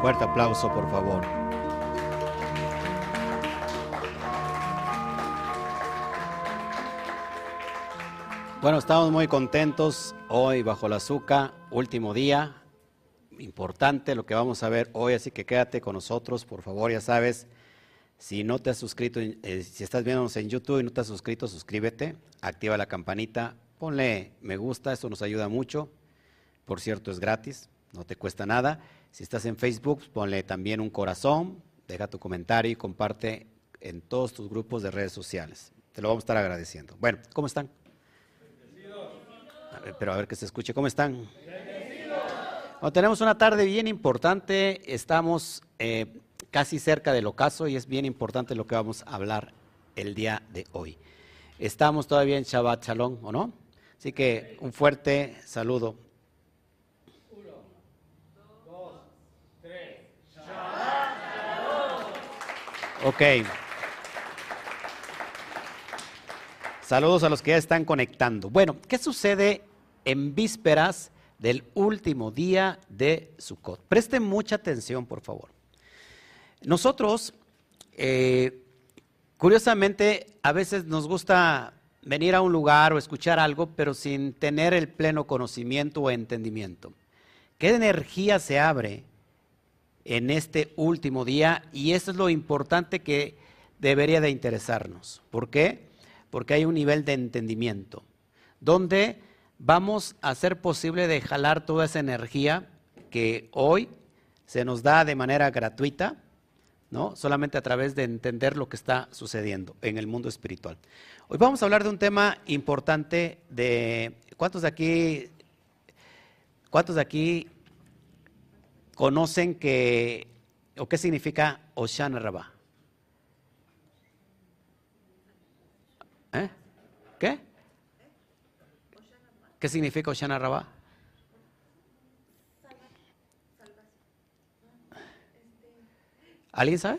Fuerte aplauso, por favor. Bueno, estamos muy contentos hoy bajo la azúcar, último día, importante lo que vamos a ver hoy, así que quédate con nosotros, por favor, ya sabes, si no te has suscrito, eh, si estás viéndonos en YouTube y no te has suscrito, suscríbete, activa la campanita, ponle me gusta, esto nos ayuda mucho, por cierto es gratis, no te cuesta nada, si estás en Facebook, ponle también un corazón, deja tu comentario y comparte en todos tus grupos de redes sociales, te lo vamos a estar agradeciendo. Bueno, ¿cómo están? pero a ver que se escuche. ¿Cómo están? tenemos una tarde bien importante, estamos eh, casi cerca del ocaso y es bien importante lo que vamos a hablar el día de hoy. Estamos todavía en Shabbat Shalom, ¿o no? Así que un fuerte saludo. Uno, dos, tres. Shabbat Shalom. Ok. Saludos a los que ya están conectando. Bueno, ¿qué sucede en vísperas del último día de Sukkot. Presten mucha atención, por favor. Nosotros, eh, curiosamente, a veces nos gusta venir a un lugar o escuchar algo, pero sin tener el pleno conocimiento o entendimiento. ¿Qué energía se abre en este último día? Y eso es lo importante que debería de interesarnos. ¿Por qué? Porque hay un nivel de entendimiento, donde vamos a hacer posible de jalar toda esa energía que hoy se nos da de manera gratuita, ¿no? Solamente a través de entender lo que está sucediendo en el mundo espiritual. Hoy vamos a hablar de un tema importante de ¿cuántos de aquí cuántos de aquí conocen que o qué significa Oshana Rabá? ¿Eh? ¿Qué? ¿Qué significa Oshana Rabá? ¿Alguien sabe?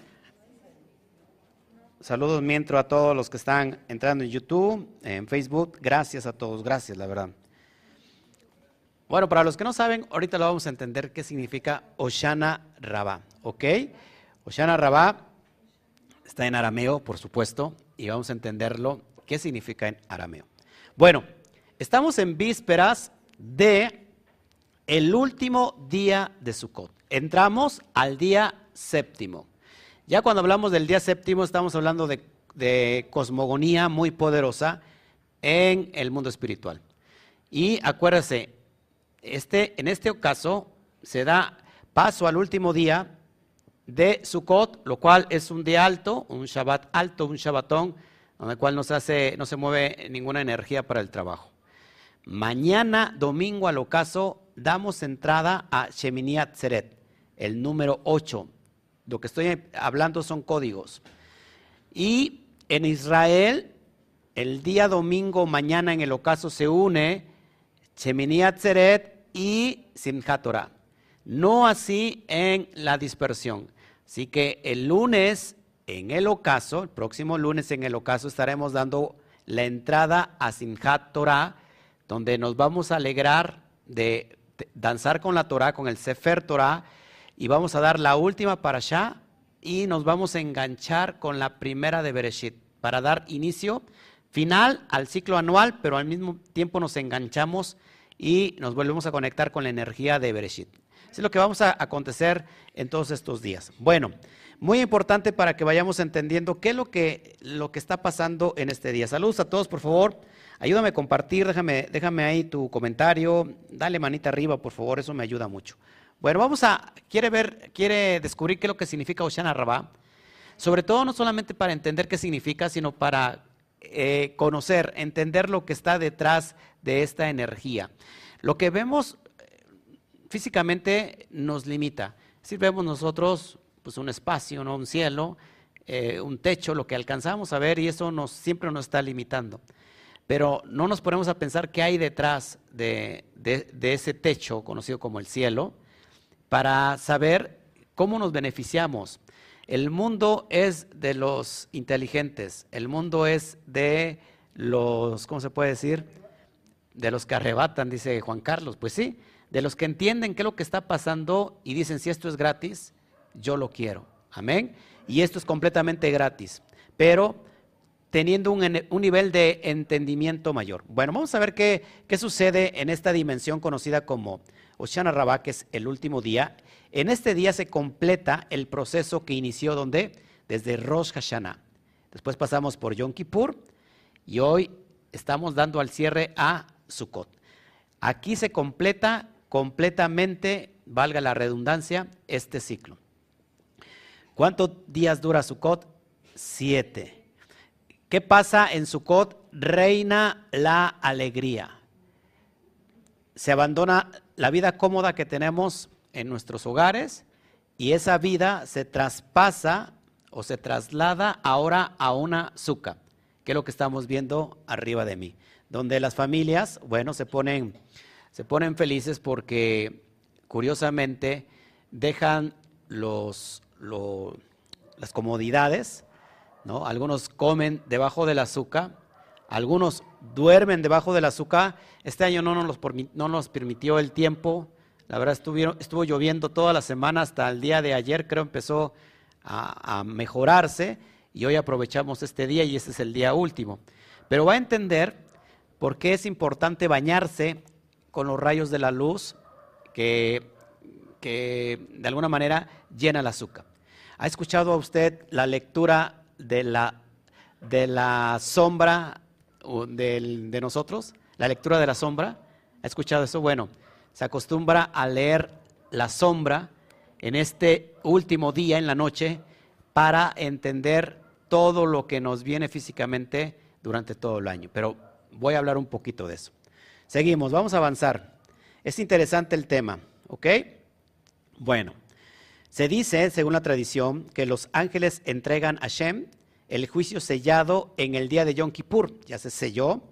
Saludos mientras a todos los que están entrando en YouTube, en Facebook. Gracias a todos, gracias, la verdad. Bueno, para los que no saben, ahorita lo vamos a entender qué significa Oshana Rabá, ¿ok? Oshana Rabá está en arameo, por supuesto, y vamos a entenderlo qué significa en arameo. Bueno, Estamos en vísperas de el último día de Sukkot. Entramos al día séptimo. Ya cuando hablamos del día séptimo estamos hablando de, cosmogonía muy poderosa en el mundo espiritual. Y acuérdese, este, en este caso se da paso al último día de Sukkot, lo cual es un día alto, un Shabbat alto, un Shabbatón, donde el cual no se, hace, no se mueve ninguna energía para el trabajo. Mañana, domingo al ocaso, damos entrada a Shemini Atzeret, el número 8. Lo que estoy hablando son códigos. Y en Israel, el día domingo, mañana en el ocaso, se une Shemini Atzeret y Simchat Torah. No así en la dispersión. Así que el lunes en el ocaso, el próximo lunes en el ocaso, estaremos dando la entrada a Simchat Torah donde nos vamos a alegrar de danzar con la Torah, con el Sefer Torah, y vamos a dar la última para allá y nos vamos a enganchar con la primera de Bereshit para dar inicio final al ciclo anual, pero al mismo tiempo nos enganchamos y nos volvemos a conectar con la energía de Bereshit. es lo que vamos a acontecer en todos estos días. Bueno, muy importante para que vayamos entendiendo qué es lo que, lo que está pasando en este día. Saludos a todos, por favor. Ayúdame a compartir, déjame, déjame ahí tu comentario, dale manita arriba, por favor, eso me ayuda mucho. Bueno, vamos a, quiere ver, quiere descubrir qué es lo que significa Oshana Rabá. Sobre todo no solamente para entender qué significa, sino para eh, conocer, entender lo que está detrás de esta energía. Lo que vemos eh, físicamente nos limita. Si vemos nosotros pues un espacio, ¿no? un cielo, eh, un techo, lo que alcanzamos a ver y eso nos, siempre nos está limitando pero no nos ponemos a pensar qué hay detrás de, ese techo conocido como el cielo para saber cómo nos beneficiamos. El mundo es de los inteligentes, el mundo es de los, ¿cómo se puede decir? De los que arrebatan, dice Juan Carlos. Pues sí, de los que entienden qué es lo que está pasando y dicen, si esto es gratis, yo lo quiero. Amén. Y esto es completamente gratis, pero teniendo un, nivel de entendimiento mayor. Bueno, vamos a ver qué, qué sucede en esta dimensión conocida como Oshana Rabbah, que es el último día. En este día se completa el proceso que inició donde? Desde Rosh Hashanah. Después pasamos por Yom Kippur y hoy estamos dando al cierre a Sukkot. Aquí se completa completamente, valga la redundancia, este ciclo. ¿Cuántos días dura Sukkot? Siete. ¿Qué pasa en Sukkot? Reina la alegría. Se abandona la vida cómoda que tenemos en nuestros hogares y esa vida se traspasa o se traslada ahora a una suca, que es lo que estamos viendo arriba de mí, donde las familias, bueno, se ponen, se ponen felices porque curiosamente dejan los, las comodidades, ¿no? Algunos comen debajo del azúcar, algunos duermen debajo del azúcar. Este año no nos, no nos permitió el tiempo. La verdad estuvo lloviendo toda la semana hasta el día de ayer, creo empezó a, mejorarse y hoy aprovechamos este día y este es el día último. Pero va a entender por qué es importante bañarse con los rayos de la luz que, que de alguna manera llena el azúcar. ¿Ha escuchado a usted la lectura de la, de la sombra de nosotros? La lectura de la sombra. ¿Ha escuchado eso? Bueno, se acostumbra a leer la sombra en este último día, en la noche, para entender todo lo que nos viene físicamente durante todo el año. Pero voy a hablar un poquito de eso. Seguimos, vamos a avanzar. Es interesante el tema, ¿ok? Bueno, se dice, según la tradición, que los ángeles entregan a Shem el juicio sellado en el día de Yom Kippur, ya se selló,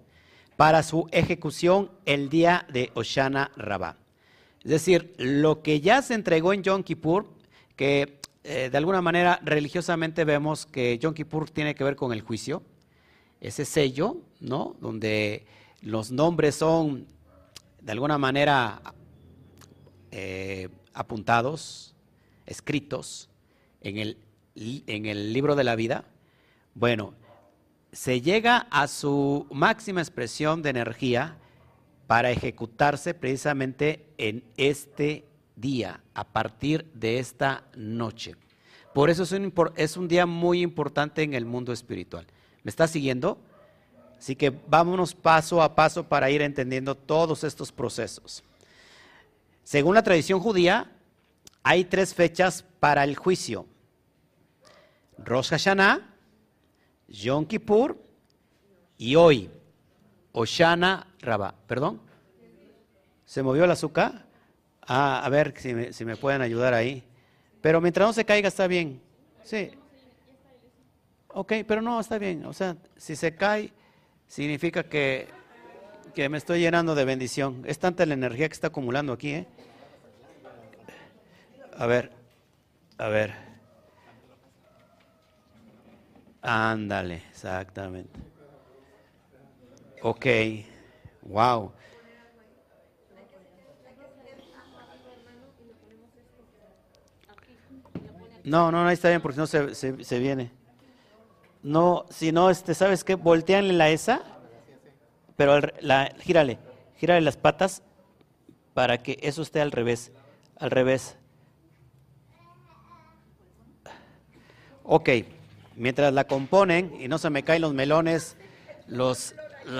para su ejecución el día de Oshana Rabbah. Es decir, lo que ya se entregó en Yom Kippur, que eh, de alguna manera religiosamente vemos que Yom Kippur tiene que ver con el juicio, ese sello, ¿no? Donde los nombres son de alguna manera eh, apuntados, escritos en el, en el libro de la vida. Bueno, se llega a su máxima expresión de energía para ejecutarse precisamente en este día, a partir de esta noche. Por eso es un, es un, día muy importante en el mundo espiritual. ¿Me está siguiendo? Así que vámonos paso a paso para ir entendiendo todos estos procesos. Según la tradición judía, hay tres fechas para el juicio. Rosh Hashanah, Yom Kippur y hoy, Oshana Rabá. ¿Perdón? ¿Se movió el azúcar? Ah, a ver si me, si me pueden ayudar ahí. Pero mientras no se caiga está bien. Sí. Ok, pero no, está bien. O sea, si se cae, significa que, que me estoy llenando de bendición. Es tanta la energía que está acumulando aquí, ¿eh? A ver, a ver. Ándale, exactamente. Ok, wow. No, no, ahí está bien porque no se, se, viene. No, si no, este, ¿sabes qué? Volteanle la esa, pero la, gírale, gírale las patas para que eso esté al revés, al revés. Ok, mientras la componen y no se me caen los melones, los,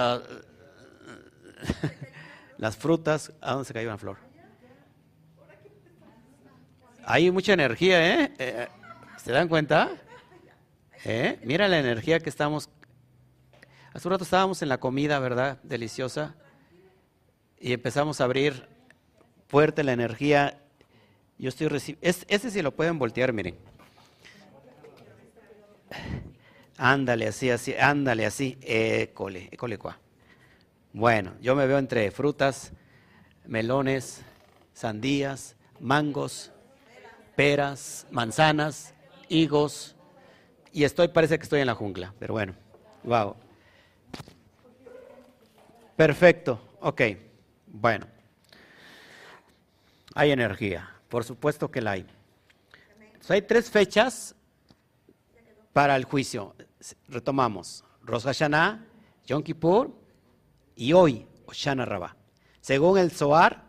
las frutas, ¿a dónde se cayó una flor? Hay mucha energía, ¿eh? eh ¿Se dan cuenta? ¿Eh? Mira la energía que estamos. Hace un rato estábamos en la comida, ¿verdad? Deliciosa. Y empezamos a abrir fuerte la energía. Yo estoy recibiendo. Este sí lo pueden voltear, miren. Ándale así, así, ándale así. École, école cuá. Bueno, yo me veo entre frutas, melones, sandías, mangos, peras, manzanas, higos, y estoy, parece que estoy en la jungla, pero bueno, wow. Perfecto, ok, bueno. Hay energía, por supuesto que la hay. hay tres fechas para el juicio. Retomamos. Rosh Hashanah, Yom Kippur y hoy, Oshana Rabbah. Según el Zohar,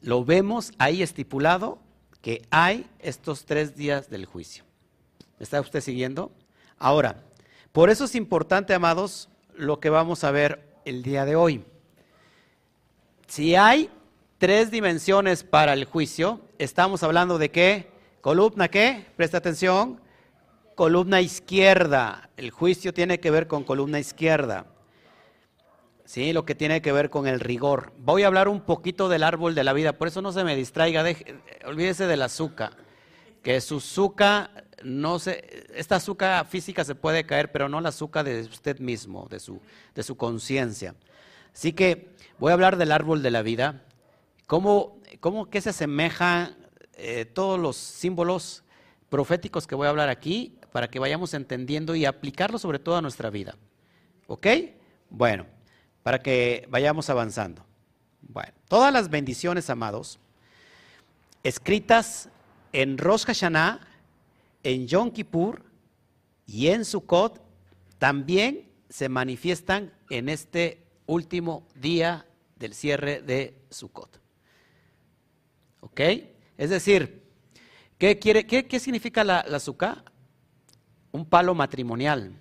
lo vemos ahí estipulado que hay estos tres días del juicio. ¿Me está usted siguiendo? Ahora, por eso es importante, amados, lo que vamos a ver el día de hoy. Si hay tres dimensiones para el juicio, estamos hablando de qué? Columna qué? Presta atención. Columna izquierda. El juicio tiene que ver con columna izquierda. Sí, lo que tiene que ver con el rigor. Voy a hablar un poquito del árbol de la vida, por eso no se me distraiga, olvídese del azúcar, que su azúcar no se, esta azúcar física se puede caer, pero no la azúcar de usted mismo, de su, de su conciencia. Así que voy a hablar del árbol de la vida, cómo, cómo que se asemejan eh, todos los símbolos proféticos que voy a hablar aquí, para que vayamos entendiendo y aplicarlo sobre todo a nuestra vida. ¿Ok? Bueno para que vayamos avanzando. Bueno, todas las bendiciones, amados, escritas en Rosh Hashanah, en Yom Kippur y en Sukkot, también se manifiestan en este último día del cierre de Sukkot. ¿Ok? Es decir, ¿qué, quiere, qué, significa la, la Un palo matrimonial.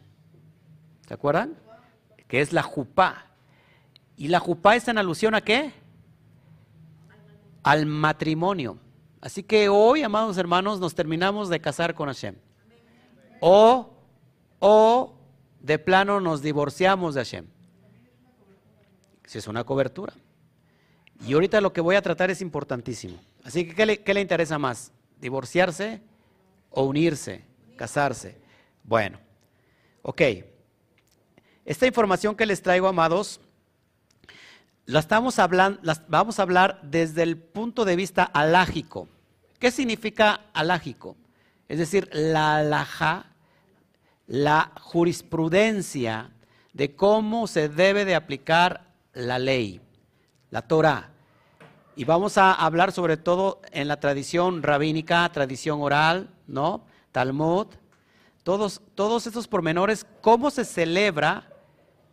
¿Se acuerdan? Que es la jupá. ¿Y la jupá es en alusión a qué? Al matrimonio. Así que hoy, amados hermanos, nos terminamos de casar con Hashem. O, o de plano nos divorciamos de Hashem. Si es una cobertura. Y ahorita lo que voy a tratar es importantísimo. Así que, ¿qué le, qué le interesa más? ¿Divorciarse o unirse? ¿Casarse? Bueno, ok. Esta información que les traigo, amados, la estamos hablando, vamos a hablar desde el punto de vista alágico. ¿Qué significa alágico? Es decir, la alhaja, la jurisprudencia de cómo se debe de aplicar la ley, la Torah. Y vamos a hablar sobre todo en la tradición rabínica, tradición oral, ¿no? Talmud, todos, todos estos pormenores, cómo se celebra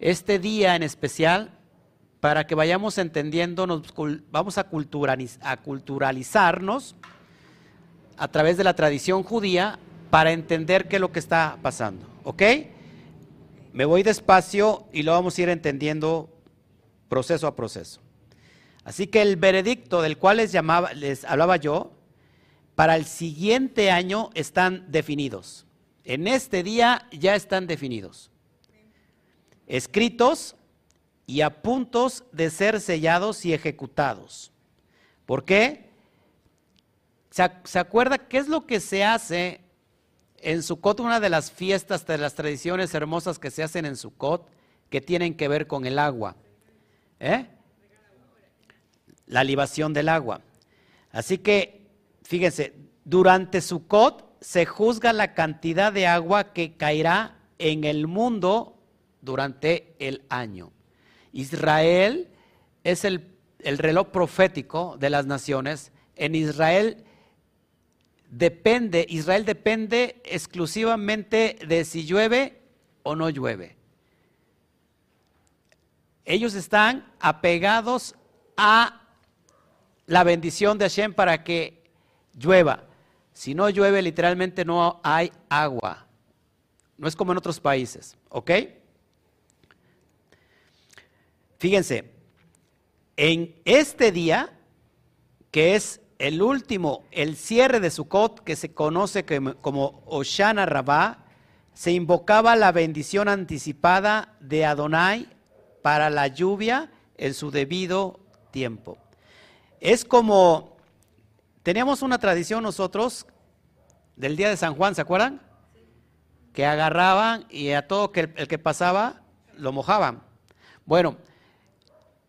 este día en especial para que vayamos entendiendo, nos, vamos a, culturalizarnos a través de la tradición judía para entender qué es lo que está pasando. ¿Ok? Me voy despacio y lo vamos a ir entendiendo proceso a proceso. Así que el veredicto del cual les, llamaba, les hablaba yo, para el siguiente año están definidos. En este día ya están definidos. Escritos y a puntos de ser sellados y ejecutados. ¿Por qué? ¿Se, acuerda qué es lo que se hace en Sukkot? Una de las fiestas, de las tradiciones hermosas que se hacen en Sukkot, que tienen que ver con el agua. ¿Eh? La libación del agua. Así que, fíjense, durante Sukkot se juzga la cantidad de agua que caerá en el mundo durante el año. Israel es el, reloj profético de las naciones. En Israel depende, Israel depende exclusivamente de si llueve o no llueve. Ellos están apegados a la bendición de Hashem para que llueva. Si no llueve, literalmente no hay agua. No es como en otros países, ¿ok? Fíjense, en este día, que es el último, el cierre de Sukkot, que se conoce como Oshana Rabbah, se invocaba la bendición anticipada de Adonai para la lluvia en su debido tiempo. Es como, teníamos una tradición nosotros del día de San Juan, ¿se acuerdan? Que agarraban y a todo el, el que pasaba lo mojaban. Bueno,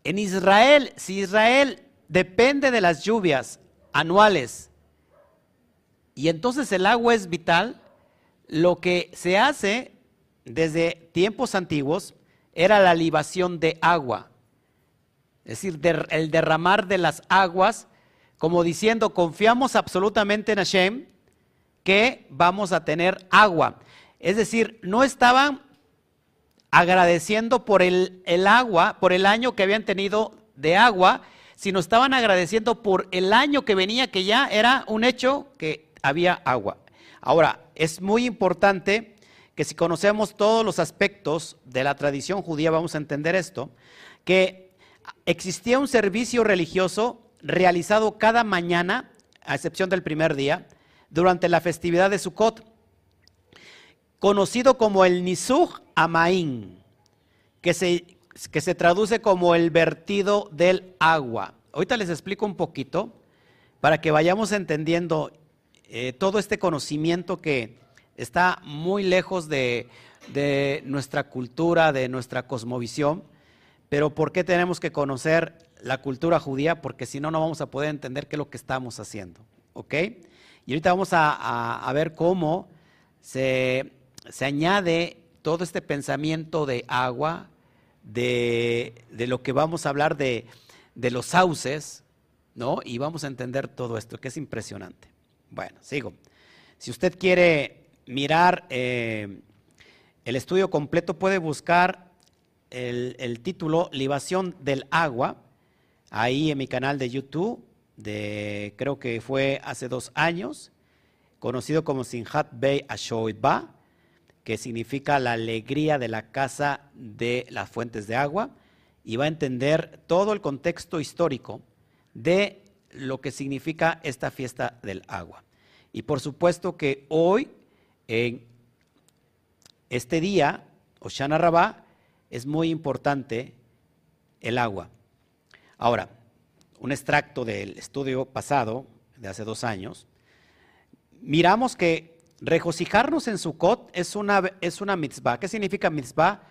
en Israel, si Israel depende de las lluvias anuales y entonces el agua es vital, lo que se hace desde tiempos antiguos era la libación de agua. Es decir, el derramar de las aguas como diciendo, confiamos absolutamente en Hashem que vamos a tener agua. Es decir, no estaban agradeciendo por el, el agua, por el año que habían tenido de agua, sino estaban agradeciendo por el año que venía, que ya era un hecho que había agua. Ahora, es muy importante que si conocemos todos los aspectos de la tradición judía, vamos a entender esto, que existía un servicio religioso realizado cada mañana, a excepción del primer día, durante la festividad de Sukkot, conocido como el Nisuj Amaín, que se, que se traduce como el vertido del agua. Ahorita les explico un poquito para que vayamos entendiendo eh, todo este conocimiento que está muy lejos de, de nuestra cultura, de nuestra cosmovisión, pero ¿por qué tenemos que conocer la cultura judía? Porque si no, no vamos a poder entender qué es lo que estamos haciendo. ¿Ok? Y ahorita vamos a, ver cómo se, añade todo este pensamiento de agua, de, lo que vamos a hablar de, los sauces, ¿no? Y vamos a entender todo esto, que es impresionante. Bueno, sigo. Si usted quiere mirar eh, el estudio completo, puede buscar el, el, título Libación del agua, ahí en mi canal de YouTube de, creo que fue hace dos años, conocido como Sinhat Bey Ashoiba, que significa la alegría de la casa de las fuentes de agua, y va a entender todo el contexto histórico de lo que significa esta fiesta del agua. Y por supuesto que hoy, en este día, Oshana Rabá, es muy importante el agua. Ahora, un extracto del estudio pasado, de hace dos años, miramos que regocijarnos en Sukkot es una, es una mitzvah. ¿Qué significa mitzvah?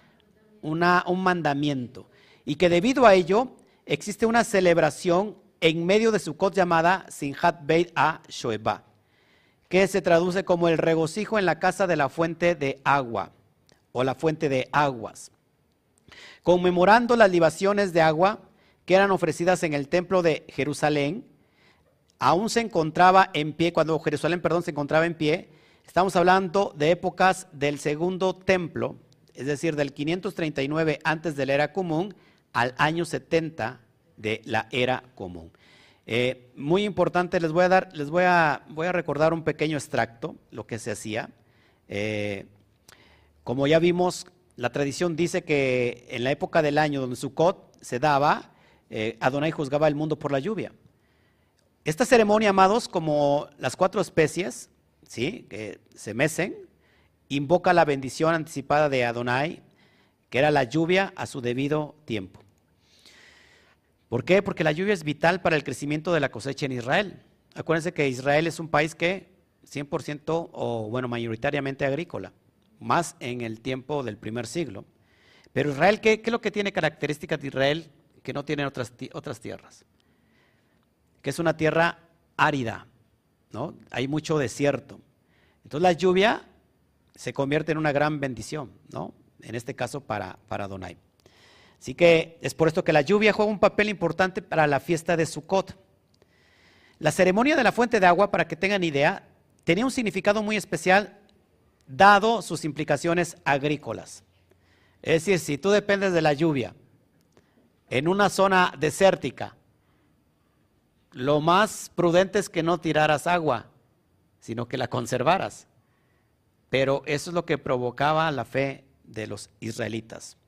Una, un mandamiento. Y que debido a ello existe una celebración en medio de Sukkot llamada Sinhat Beit A Shoeba, que se traduce como el regocijo en la casa de la fuente de agua o la fuente de aguas. Conmemorando las libaciones de agua, eran ofrecidas en el templo de Jerusalén, aún se encontraba en pie, cuando Jerusalén, perdón, se encontraba en pie, estamos hablando de épocas del segundo templo, es decir, del 539 antes de la era común al año 70 de la era común. Eh, muy importante, les voy a dar, les voy a, voy a recordar un pequeño extracto, lo que se hacía. Eh, como ya vimos, la tradición dice que en la época del año donde Sukkot se daba, eh, Adonai juzgaba el mundo por la lluvia. Esta ceremonia, amados, como las cuatro especies, ¿sí? que se mecen, invoca la bendición anticipada de Adonai, que era la lluvia a su debido tiempo. ¿Por qué? Porque la lluvia es vital para el crecimiento de la cosecha en Israel. Acuérdense que Israel es un país que 100% o bueno, mayoritariamente agrícola, más en el tiempo del primer siglo. Pero Israel, ¿qué, qué es lo que tiene características de Israel que no tienen otras, otras tierras, que es una tierra árida, ¿no? Hay mucho desierto. Entonces la lluvia se convierte en una gran bendición, ¿no? En este caso para, para Donai. Así que es por esto que la lluvia juega un papel importante para la fiesta de Sukkot. La ceremonia de la fuente de agua, para que tengan idea, tenía un significado muy especial dado sus implicaciones agrícolas. Es decir, si tú dependes de la lluvia en una zona desértica, lo más prudente es que no tiraras agua, sino que la conservaras. Pero eso es lo que provocaba la fe de los israelitas.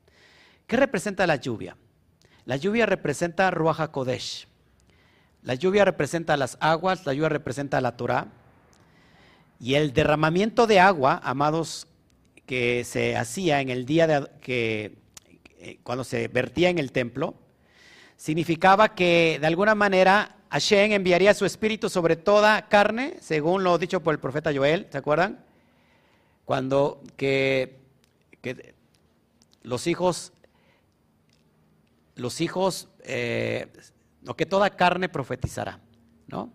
¿Qué representa la lluvia? La lluvia representa Ruach HaKodesh. La lluvia representa las aguas, la lluvia representa la Torah. Y el derramamiento de agua, amados, que se hacía en el día de, que eh, cuando se vertía en el templo, significaba que de alguna manera Hashem enviaría su espíritu sobre toda carne, según lo dicho por el profeta Joel, ¿se acuerdan? Cuando que, los hijos, los hijos, eh, que toda carne profetizará, ¿no?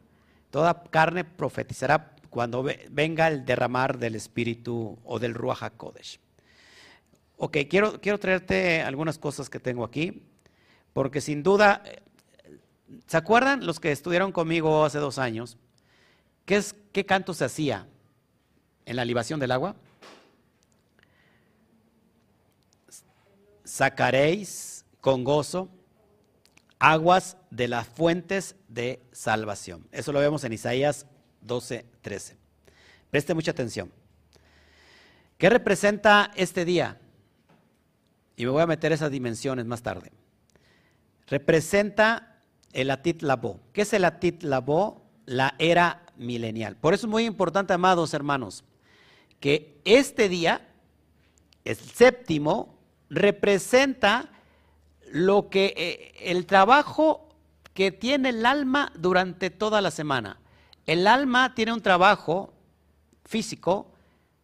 Toda carne profetizará cuando venga el derramar del espíritu o del Ruach HaKodesh. Ok, quiero, quiero traerte algunas cosas que tengo aquí, porque sin duda ¿Se acuerdan los que estudiaron conmigo hace dos años? ¿Qué, es, qué canto se hacía en la libación del agua? Sacaréis con gozo aguas de las fuentes de salvación. Eso lo vemos en Isaías 12, 13. Preste mucha atención. ¿Qué representa este día? Y me voy a meter esas dimensiones más tarde. Representa el Atit Labo. ¿Qué es el Atit Labo? La era milenial. Por eso es muy importante, amados hermanos, que este día, el séptimo, representa lo que eh, el trabajo que tiene el alma durante toda la semana. El alma tiene un trabajo físico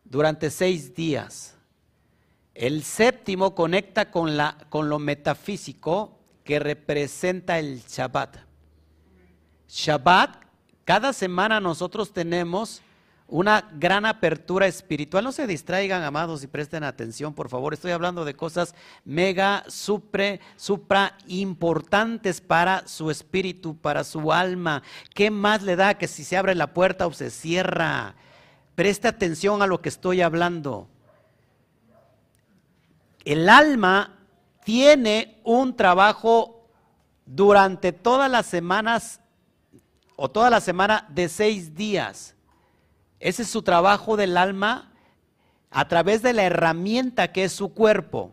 durante seis días. El séptimo conecta con, la, con lo metafísico que representa el Shabbat. Shabbat, cada semana nosotros tenemos una gran apertura espiritual. No se distraigan, amados, y presten atención, por favor. Estoy hablando de cosas mega, supre, supra importantes para su espíritu, para su alma. ¿Qué más le da que si se abre la puerta o se cierra? Preste atención a lo que estoy hablando. El alma tiene un trabajo durante todas las semanas o toda la semana de seis días. Ese es su trabajo del alma a través de la herramienta que es su cuerpo.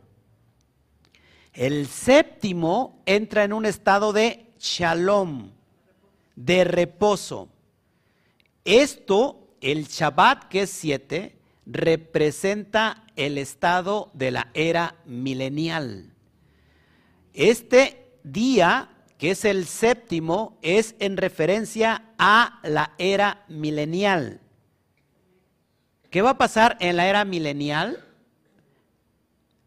El séptimo entra en un estado de shalom, de reposo. Esto, el Shabbat, que es siete, representa el estado de la era milenial. Este día, que es el séptimo, es en referencia a la era milenial. ¿Qué va a pasar en la era milenial?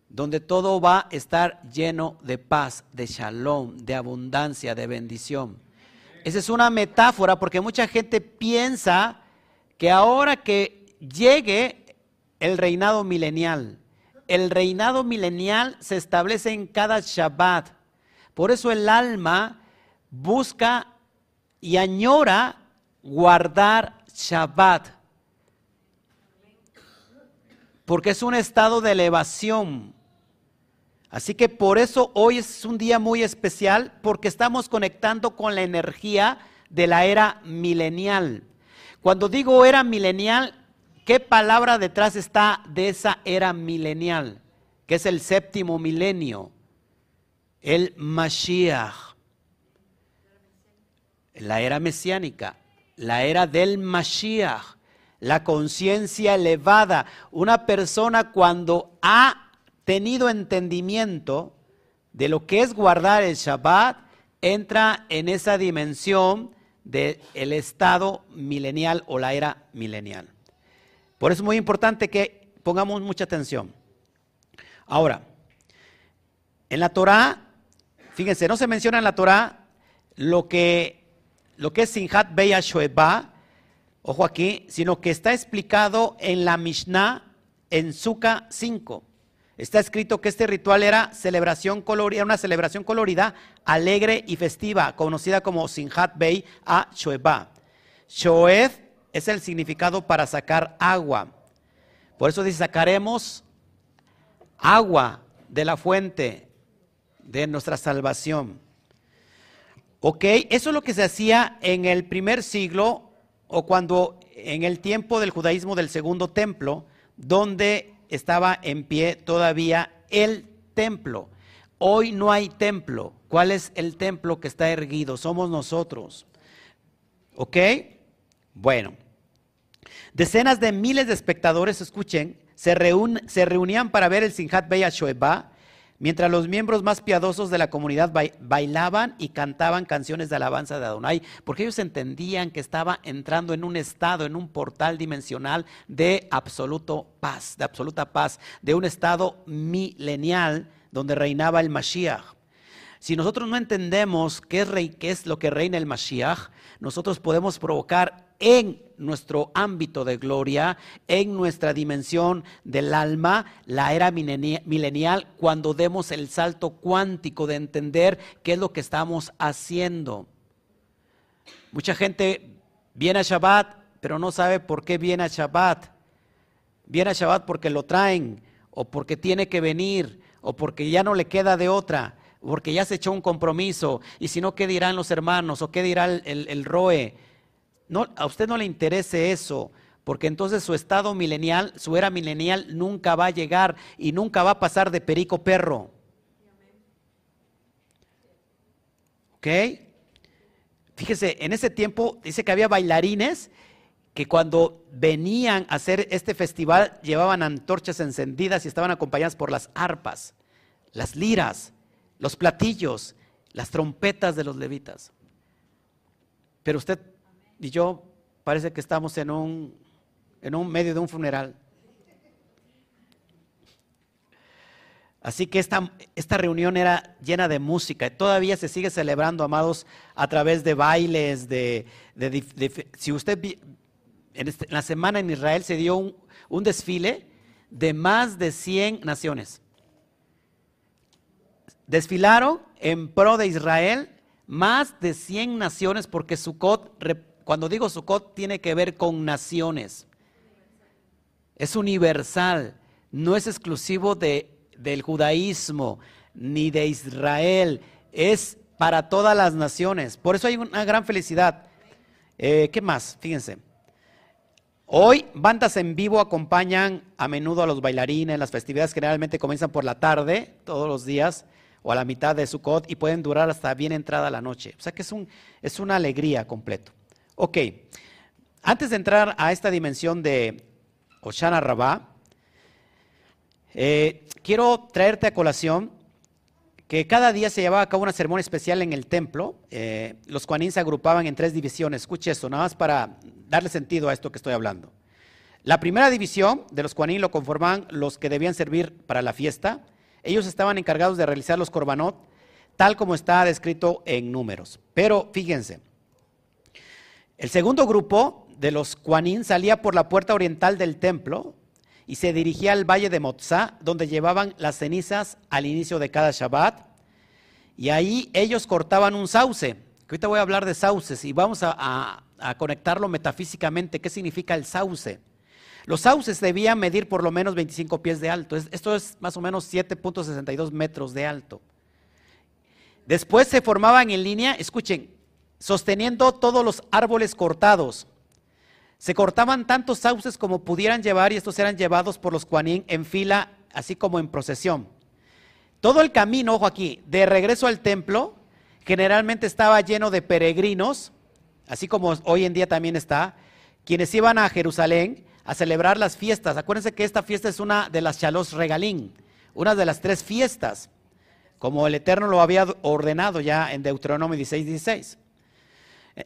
Donde todo va a estar lleno de paz, de shalom, de abundancia, de bendición. Esa es una metáfora porque mucha gente piensa que ahora que llegue el reinado milenial, el reinado milenial se establece en cada Shabbat. Por eso el alma busca y añora guardar Shabbat porque es un estado de elevación. Así que por eso hoy es un día muy especial, porque estamos conectando con la energía de la era milenial. Cuando digo era milenial, ¿qué palabra detrás está de esa era milenial? Que es el séptimo milenio, el Mashiach, la era mesiánica, la era del Mashiach la conciencia elevada. Una persona cuando ha tenido entendimiento de lo que es guardar el Shabbat, entra en esa dimensión del estado milenial o la era milenial. Por eso es muy importante que pongamos mucha atención. Ahora, en la Torah, fíjense, no se menciona en la Torah lo que, es Sinhat Beya Shoeba, ojo aquí, sino que está explicado en la Mishnah en Sukkah 5. Está escrito que este ritual era celebración colorida, una celebración colorida, alegre y festiva, conocida como Sinhat Bey a Shoeba. Shoev es el significado para sacar agua. Por eso dice, sacaremos agua de la fuente de nuestra salvación. Ok, eso es lo que se hacía en el primer siglo o cuando en el tiempo del judaísmo del segundo templo, donde estaba en pie todavía el templo. Hoy no hay templo. ¿Cuál es el templo que está erguido? Somos nosotros. ¿Ok? Bueno. Decenas de miles de espectadores, escuchen, se, reunían para ver el Sinhat Beya Shoeba mientras los miembros más piadosos de la comunidad bailaban y cantaban canciones de alabanza de Adonai, porque ellos entendían que estaba entrando en un estado, en un portal dimensional de absoluto paz, de absoluta paz, de un estado milenial donde reinaba el Mashiach. Si nosotros no entendemos qué es, qué es lo que reina el Mashiach, nosotros podemos provocar en nuestro ámbito de gloria, en nuestra dimensión del alma, la era milenial, cuando demos el salto cuántico de entender qué es lo que estamos haciendo. Mucha gente viene a Shabbat, pero no sabe por qué viene a Shabbat. Viene a Shabbat porque lo traen, o porque tiene que venir, o porque ya no le queda de otra, porque ya se echó un compromiso, y si no, ¿qué dirán los hermanos? ¿O qué dirá el, el, ROE? No, a usted no le interese eso, porque entonces su estado milenial, su era milenial nunca va a llegar y nunca va a pasar de perico perro. ¿Ok? Fíjese, en ese tiempo dice que había bailarines que cuando venían a hacer este festival llevaban antorchas encendidas y estaban acompañadas por las arpas, las liras, los platillos, las trompetas de los levitas. Pero usted y yo parece que estamos en un, en un medio de un funeral. Así que esta, esta, reunión era llena de música. Todavía se sigue celebrando, amados, a través de bailes, de, si usted este, en, la semana en Israel se dio un, un, desfile de más de 100 naciones. Desfilaron en pro de Israel más de 100 naciones porque Sukkot, cuando digo Sukkot, tiene que ver con naciones. Es universal, no es exclusivo de del judaísmo ni de Israel, es para todas las naciones. Por eso hay una gran felicidad. Eh, ¿Qué más? Fíjense. Hoy bandas en vivo acompañan a menudo a los bailarines. Las festividades generalmente comienzan por la tarde, todos los días, o a la mitad de Sukkot y pueden durar hasta bien entrada la noche. O sea que es, un, es una alegría completo. Ok, antes de entrar a esta dimensión de Oshana Rabbah, eh, quiero traerte a colación que cada día se llevaba a cabo una ceremonia especial en el templo. Eh, los Kuanin se agrupaban en tres divisiones. Escuche esto, nada más para darle sentido a esto que estoy hablando. La primera división de los Kuanin lo conformaban los que debían servir para la fiesta. Ellos estaban encargados de realizar los korbanot, tal como está descrito en números. Pero fíjense, el segundo grupo de los Kuanin salía por la puerta oriental del templo, y se dirigía al valle de Motzá, donde llevaban las cenizas al inicio de cada Shabbat. Y ahí ellos cortaban un sauce, que ahorita voy a hablar de sauces y vamos a, conectarlo metafísicamente. ¿Qué significa el sauce? Los sauces debían medir por lo menos 25 pies de alto. Esto es más o menos 7.62 metros de alto. Después se formaban en línea, escuchen, sosteniendo todos los árboles cortados se cortaban tantos sauces como pudieran llevar y estos eran llevados por los cuanín en fila, así como en procesión. Todo el camino, ojo aquí, de regreso al templo, generalmente estaba lleno de peregrinos, así como hoy en día también está, quienes iban a Jerusalén a celebrar las fiestas. Acuérdense que esta fiesta es una de las Chalos Regalín, una de las tres fiestas, como el Eterno lo había ordenado ya en Deuteronomio 16, 16.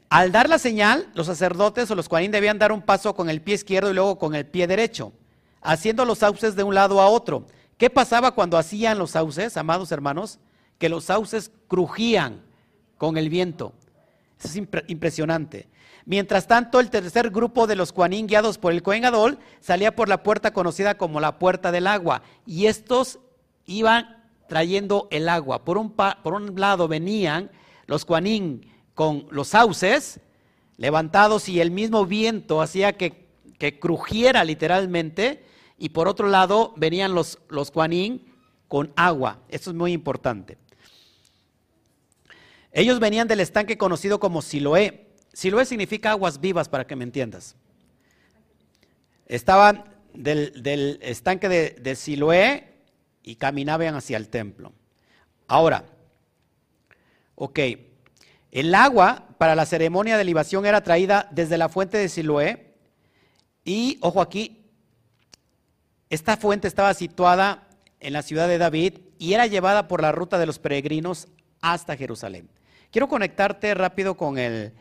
Al dar la señal, los sacerdotes o los cuarín debían dar un paso con el pie izquierdo y luego con el pie derecho, haciendo los sauces de un lado a otro. ¿Qué pasaba cuando hacían los sauces, amados hermanos? Que los sauces crujían con el viento. Eso es impresionante. Mientras tanto, el tercer grupo de los cuanín guiados por el Cohen Adol salía por la puerta conocida como la puerta del agua. Y estos iban trayendo el agua. Por un, por un lado venían los cuanín con los sauces levantados y el mismo viento hacía que, crujiera literalmente. Y por otro lado venían los, los con agua. Esto es muy importante. Ellos venían del estanque conocido como Siloé. Siloé significa aguas vivas, para que me entiendas. Estaban del, estanque de, de Siloé y caminaban hacia el templo. Ahora, ok, el agua para la ceremonia de libación era traída desde la fuente de Siloé. Y, ojo aquí, esta fuente estaba situada en la ciudad de David y era llevada por la ruta de los peregrinos hasta Jerusalén. Quiero conectarte rápido con el,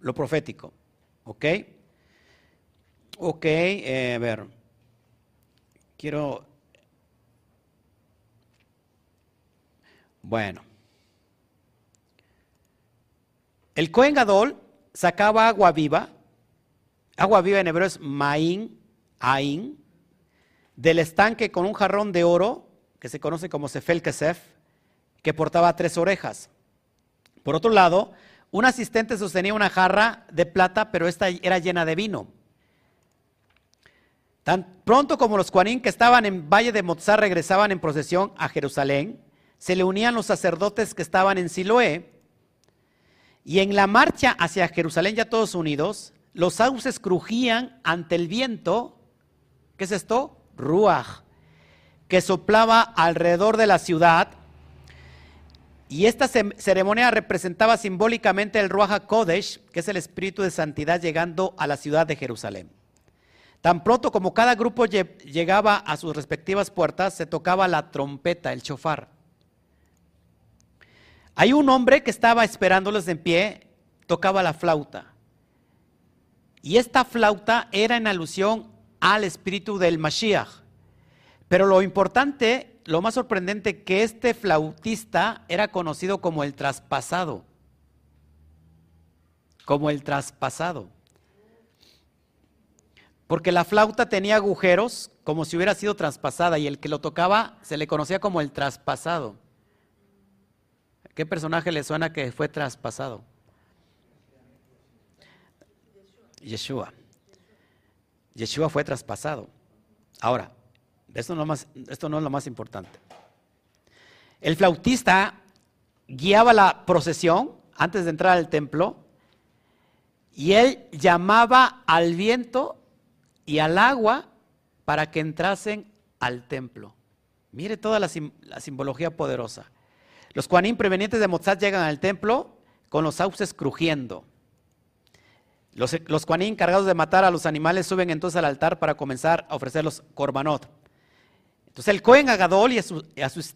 lo profético. ¿Ok? Ok, eh, a ver. Quiero... Bueno. El Cohen Gadol sacaba agua viva, agua viva en hebreo es maín, ain, del estanque con un jarrón de oro, que se conoce como Sefel Kesef, que portaba tres orejas. Por otro lado, un asistente sostenía una jarra de plata, pero esta era llena de vino. Tan pronto como los cuanín que estaban en Valle de Mozart regresaban en procesión a Jerusalén, se le unían los sacerdotes que estaban en Siloé, y en la marcha hacia Jerusalén ya todos unidos, los sauces crujían ante el viento, ¿qué es esto? Ruach, que soplaba alrededor de la ciudad, y esta ceremonia representaba simbólicamente el Ruach HaKodesh, que es el espíritu de santidad llegando a la ciudad de Jerusalén. Tan pronto como cada grupo llegaba a sus respectivas puertas, se tocaba la trompeta, el chofar. Hay un hombre que estaba esperándoles en pie, tocaba la flauta. Y esta flauta era en alusión al espíritu del Mashiach. Pero lo importante, lo más sorprendente, que este flautista era conocido como el traspasado. Como el traspasado. Porque la flauta tenía agujeros como si hubiera sido traspasada y el que lo tocaba se le conocía como el traspasado. ¿Qué personaje le suena que fue traspasado? Yeshua. Yeshua fue traspasado. Ahora, esto no, esto no es lo más importante. El flautista guiaba la procesión antes de entrar al templo y él llamaba al viento y al agua para que entrasen al templo. Mire toda la, simbología poderosa. Los cuanín prevenientes de Mozart llegan al templo con los sauces crujiendo. Los, los cuanín cargados de matar a los animales suben entonces al altar para comenzar a ofrecer los corbanot. Entonces el Cohen Agadol y, su,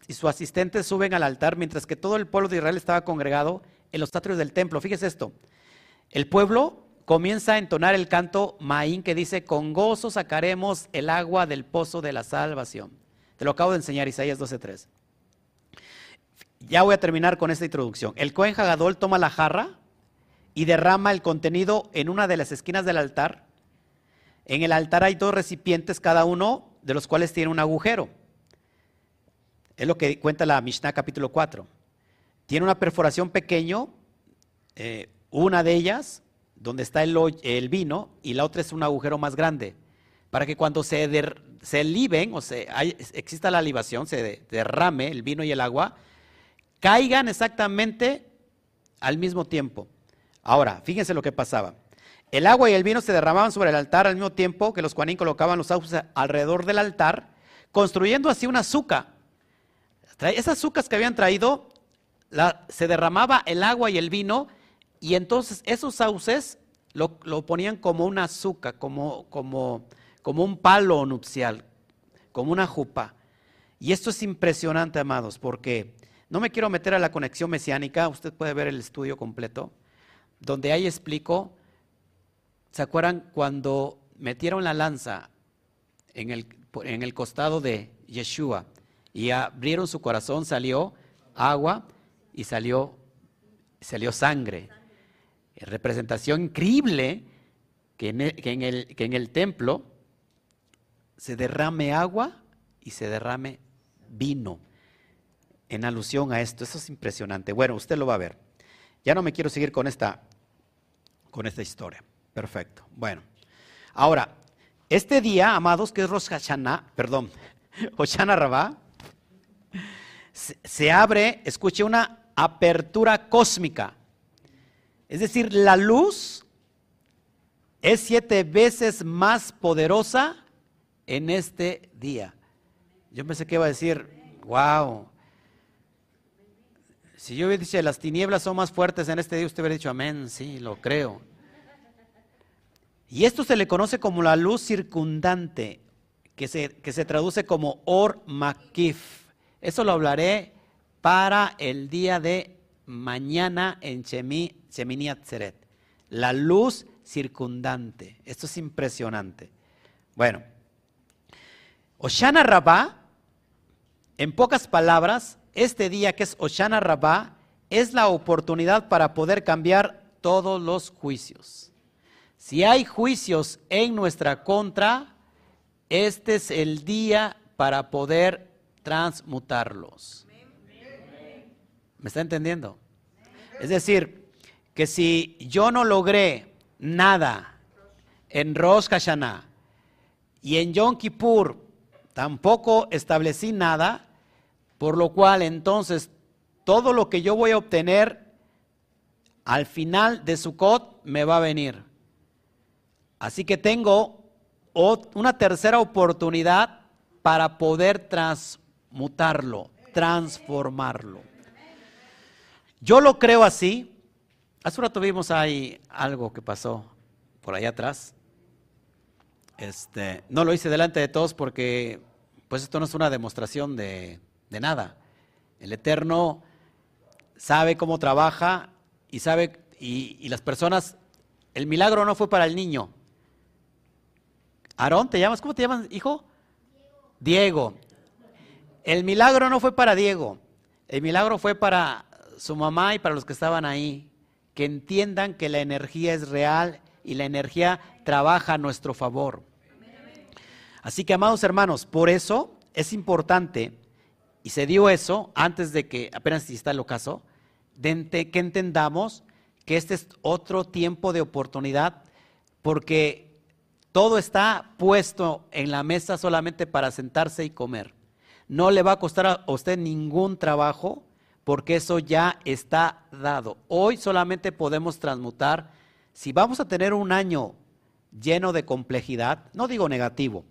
y su asistente suben al altar mientras que todo el pueblo de Israel estaba congregado en los atrios del templo. Fíjese esto. El pueblo comienza a entonar el canto Maín que dice, con gozo sacaremos el agua del pozo de la salvación. Te lo acabo de enseñar, Isaías 12.3. Ya voy a terminar con esta introducción. El Cohen Hagadol toma la jarra y derrama el contenido en una de las esquinas del altar. En el altar hay dos recipientes, cada uno de los cuales tiene un agujero. Es lo que cuenta la Mishnah capítulo 4. Tiene una perforación pequeño, eh, una de ellas donde está el, vino y la otra es un agujero más grande, para que cuando se, se liben o se, exista la libación, se derrame el vino y el agua, caigan exactamente al mismo tiempo. Ahora, fíjense lo que pasaba. El agua y el vino se derramaban sobre el altar al mismo tiempo que los cuanín colocaban los sauces alrededor del altar, construyendo así una azúcar. Esas azúcares que habían traído, se derramaba el agua y el vino y entonces esos sauces lo, ponían como una azúcar, como, como, como un palo nupcial, como una jupa. Y esto es impresionante, amados, porque no me quiero meter a la conexión mesiánica, usted puede ver el estudio completo, donde ahí explico, ¿se acuerdan cuando metieron la lanza en el, en el costado de Yeshua y abrieron su corazón, salió agua y salió, salió sangre? representación increíble que en, el, que en el templo se derrame agua y se derrame vino en alusión a esto. Eso es impresionante. Bueno, usted lo va a ver. Ya no me quiero seguir con esta, con esta historia. Perfecto. Bueno, ahora, este día, amados, que es Rosh Hashanah, perdón, Hoshana Rabá, se abre, escuche, una apertura cósmica es decir, la luz es siete veces más poderosa en este día. Yo pensé que iba a decir, wow. Si yo hubiera dicho, las tinieblas son más fuertes en este día, usted hubiera dicho, amén, sí, lo creo. Y esto se le conoce como la luz circundante, que se, que se traduce como Or Makif. Eso lo hablaré para el día de mañana en Chemí, Atzeret. La luz circundante. Esto es impresionante. Bueno, Oshana Rabá, en pocas palabras, este día que es Oshana Rabá, es la oportunidad para poder cambiar todos los juicios. Si hay juicios en nuestra contra, este es el día para poder transmutarlos. ¿Me está entendiendo? Es decir, que si yo no logré nada en Rosh Hashanah y en Yom Kippur tampoco establecí nada, por lo cual entonces todo lo que yo voy a obtener al final de Sukkot me va a venir. Así que tengo una tercera oportunidad para poder transmutarlo, transformarlo. Yo lo creo así. Hace un rato vimos ahí algo que pasó por allá atrás. Este, no lo hice delante de todos porque pues esto no es una demostración de, nada. El Eterno sabe cómo trabaja y sabe, y, y, las personas, el milagro no fue para el niño. Aarón, ¿te llamas? ¿Cómo te llamas, hijo? Diego. El milagro no fue para Diego. El milagro fue para su mamá y para los que estaban ahí. Que entiendan que la energía es real y la energía trabaja a nuestro favor. Así que, amados hermanos, por eso es importante, y se dio eso antes de que, apenas si está el ocaso, que entendamos que este es otro tiempo de oportunidad, porque todo está puesto en la mesa solamente para sentarse y comer. No le va a costar a usted ningún trabajo, porque eso ya está dado. Hoy solamente podemos transmutar. Si vamos a tener un año lleno de complejidad, no digo negativo,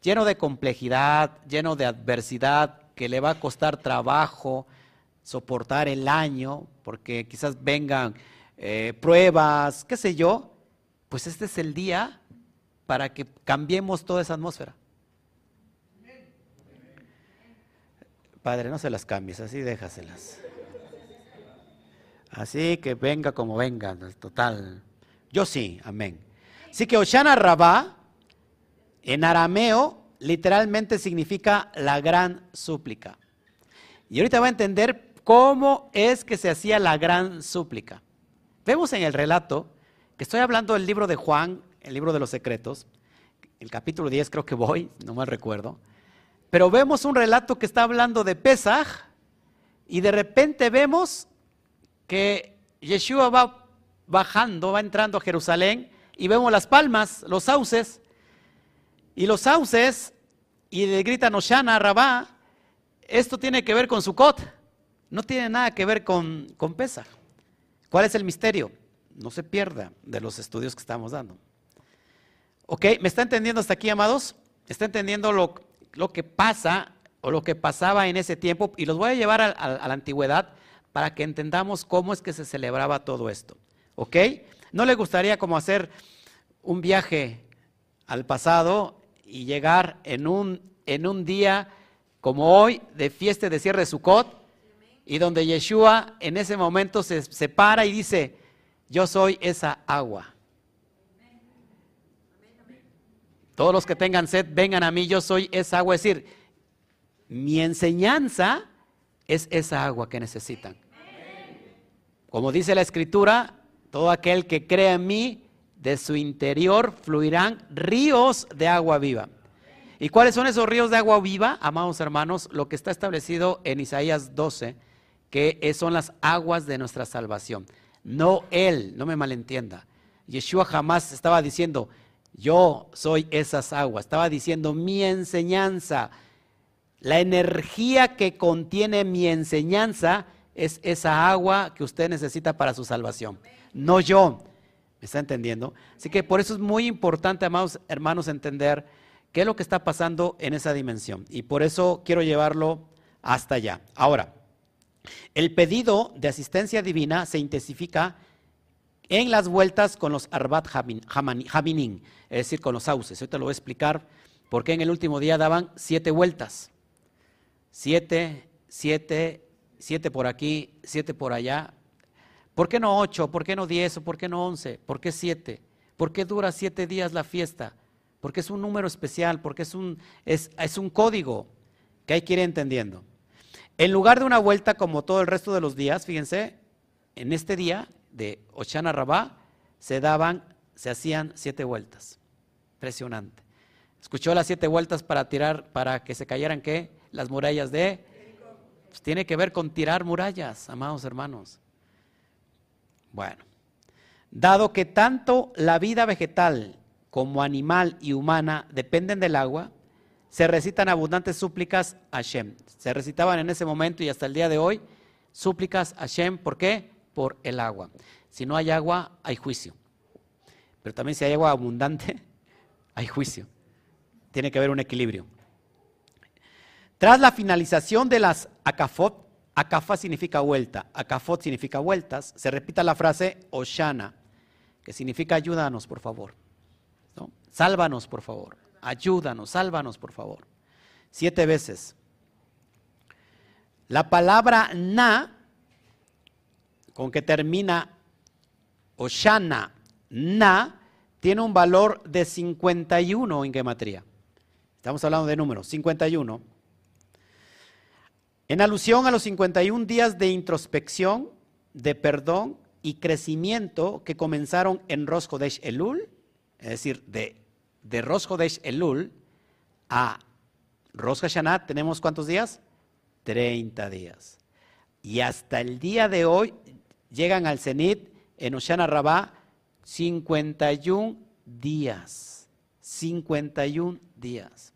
lleno de complejidad, lleno de adversidad, que le va a costar trabajo soportar el año, porque quizás vengan eh, pruebas, qué sé yo, pues este es el día para que cambiemos toda esa atmósfera. Padre, no se las cambies, así déjaselas. Así que venga como venga, total. Yo sí, amén. Así que Oshana Rabá en arameo literalmente significa la gran súplica. Y ahorita va a entender cómo es que se hacía la gran súplica. Vemos en el relato que estoy hablando del libro de Juan, el libro de los secretos, el capítulo 10 creo que voy, no me recuerdo, pero vemos un relato que está hablando de Pesaj y de repente vemos que Yeshua va bajando, va entrando a Jerusalén y vemos las palmas, los sauces, y los sauces, y le gritan Oshana, Rabá, esto tiene que ver con Sukkot, no tiene nada que ver con, con. ¿Cuál es el misterio? No se pierda de los estudios que estamos dando. ¿Ok? ¿Me está entendiendo hasta aquí, amados? ¿Está entendiendo lo, lo que pasa o lo que pasaba en ese tiempo? Y los voy a llevar a, a la antigüedad para que entendamos cómo es que se celebraba todo esto. ¿Ok? ¿No le gustaría como hacer un viaje al pasado y llegar en un, en un día como hoy de fiesta de cierre de Sukkot y donde Yeshua en ese momento se separa y dice, yo soy esa agua. Todos los que tengan sed, vengan a mí, yo soy esa agua. Es decir, mi enseñanza es esa agua que necesitan. Como dice la escritura, todo aquel que crea en mí, de su interior fluirán ríos de agua viva. ¿Y cuáles son esos ríos de agua viva, amados hermanos? Lo que está establecido en Isaías 12, que son las aguas de nuestra salvación. No Él, no me malentienda. Yeshua jamás estaba diciendo, yo soy esas aguas. Estaba diciendo mi enseñanza. La energía que contiene mi enseñanza es esa agua que usted necesita para su salvación. No yo está entendiendo? Así que por eso es muy importante, amados hermanos, entender qué es lo que está pasando en esa dimensión. Y por eso quiero llevarlo hasta allá. Ahora, el pedido de asistencia divina se intensifica en las vueltas con los Arbat Jaminín, es decir, con los sauces. Ahorita lo voy a explicar por qué en el último día daban siete vueltas. Siete, siete, siete por aquí, siete por allá, ¿Por qué no ocho? ¿Por qué no diez? ¿Por qué no once? ¿Por qué siete? ¿Por qué dura siete días la fiesta? Porque es un número especial, porque es un, es, un código que hay que ir entendiendo. En lugar de una vuelta como todo el resto de los días, fíjense, en este día de Oshana Rabá se daban, se hacían siete vueltas. Impresionante. Escuchó las siete vueltas para tirar, para que se cayeran qué? Las murallas de. Pues tiene que ver con tirar murallas, amados hermanos. Bueno, Dado que tanto la vida vegetal como animal y humana dependen del agua, se recitan abundantes súplicas a Shem. Se recitaban en ese momento y hasta el día de hoy súplicas a Shem. ¿Por qué? Por el agua. Si no hay agua, hay juicio. Pero también si hay agua abundante, hay juicio. Tiene que haber un equilibrio. Tras la finalización de las akafot, akafa significa vuelta, akafot significa vueltas, se repita la frase Oshana, que significa ayúdanos, por favor. Sálvanos, por favor. Ayúdanos, sálvanos, por favor. Siete veces. La palabra na, con que termina Oshana, na, tiene un valor de 51 en gematría. Estamos hablando de números, 51. En alusión a los 51 días de introspección, de perdón y crecimiento que comenzaron en Rosh Hodesh Elul, es decir, de, de Elul a Rosh Hashanah, ¿tenemos cuántos días? 30 días. Y hasta el día de hoy llegan al cenit en Oshana Rabá 51 días. 51 días.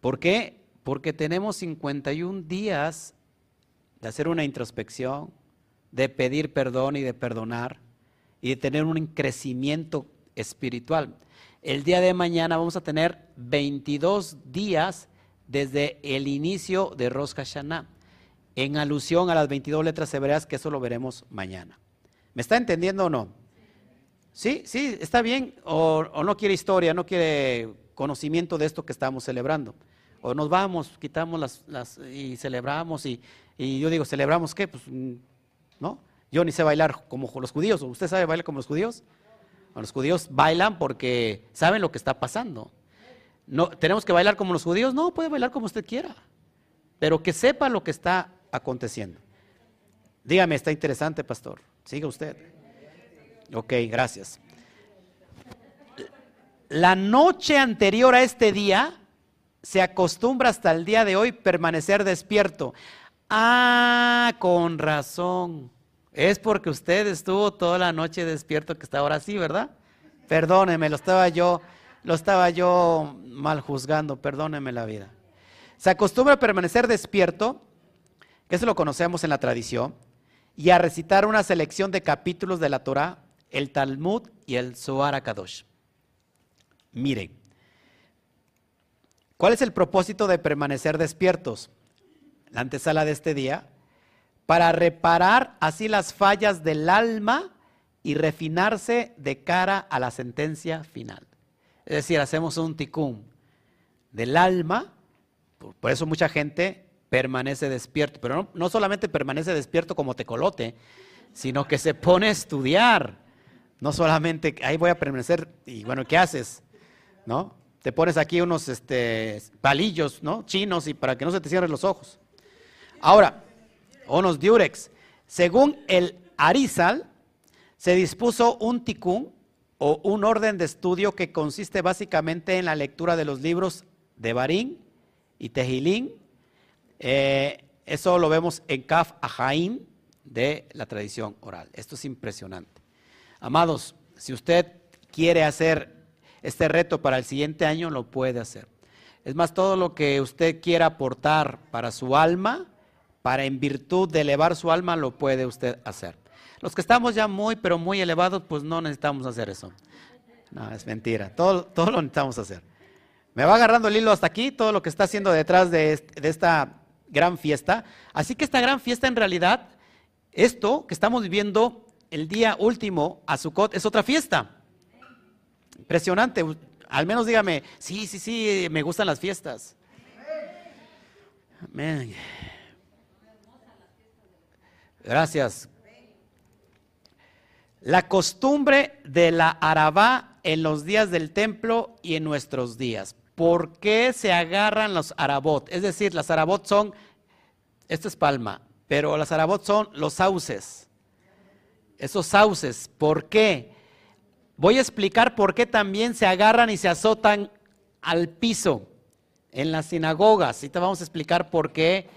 ¿Por qué? Porque tenemos 51 días de hacer una introspección, de pedir perdón y de perdonar y de tener un crecimiento espiritual. El día de mañana vamos a tener 22 días desde el inicio de Rosh Hashanah, en alusión a las 22 letras hebreas, que eso lo veremos mañana. ¿Me está entendiendo o no? Sí, sí, está bien, o, no quiere historia, no quiere conocimiento de esto que estamos celebrando. O nos vamos, quitamos las, y celebramos, y, yo digo, ¿celebramos qué? Pues, mm, ¿no? Yo ni sé bailar como los judíos, ¿usted sabe bailar como los judíos? Los judíos bailan porque saben lo que está pasando. No, ¿Tenemos que bailar como los judíos? No, puede bailar como usted quiera, pero que sepa lo que está aconteciendo. Dígame, está interesante, pastor. Siga usted. Ok, gracias. La noche anterior a este día se acostumbra hasta el día de hoy permanecer despierto. Ah, con razón. Es porque usted estuvo toda la noche despierto que está ahora así, ¿verdad? Perdóneme, lo estaba yo, lo estaba yo mal juzgando, perdóneme la vida. Se acostumbra a permanecer despierto, que eso lo conocemos en la tradición, y a recitar una selección de capítulos de la Torah el Talmud y el Zohar Kadosh. Mire, ¿cuál es el propósito de permanecer despiertos? La antesala de este día, para reparar así las fallas del alma y refinarse de cara a la sentencia final. Es decir, hacemos un ticún del alma, por eso mucha gente permanece despierto, pero no, no solamente permanece despierto como tecolote, sino que se pone a estudiar no solamente ahí voy a permanecer y bueno, ¿qué haces? ¿No? Te pones aquí unos este, palillos, ¿no? Chinos y para que no se te cierren los ojos. Ahora, unos diurex. Según el Arizal, se dispuso un tikkun o un orden de estudio que consiste básicamente en la lectura de los libros de Barín y Tejilín. Eh, eso lo vemos en Kaf Ajaim de la tradición oral. Esto es impresionante. Amados, si usted quiere hacer este reto para el siguiente año, lo puede hacer. Es más, todo lo que usted quiera aportar para su alma, para en virtud de elevar su alma, lo puede usted hacer. Los que estamos ya muy, pero muy elevados, pues no necesitamos hacer eso. No, es mentira. Todo, todo lo necesitamos hacer. Me va agarrando el hilo hasta aquí, todo lo que está haciendo detrás de, de esta gran fiesta. Así que esta gran fiesta en realidad, esto que estamos viviendo el día último a Sukkot es otra fiesta. Impresionante. Al menos dígame, sí, sí, sí, me gustan las fiestas. Amén. Gracias. La costumbre de la arabá en los días del templo y en nuestros días. ¿Por qué se agarran los arabot? Es decir, las arabot son, esto es palma, pero las arabot son los sauces esos sauces. ¿Por qué? Voy a explicar por qué también se agarran y se azotan al piso en las sinagogas. Y te vamos a explicar por qué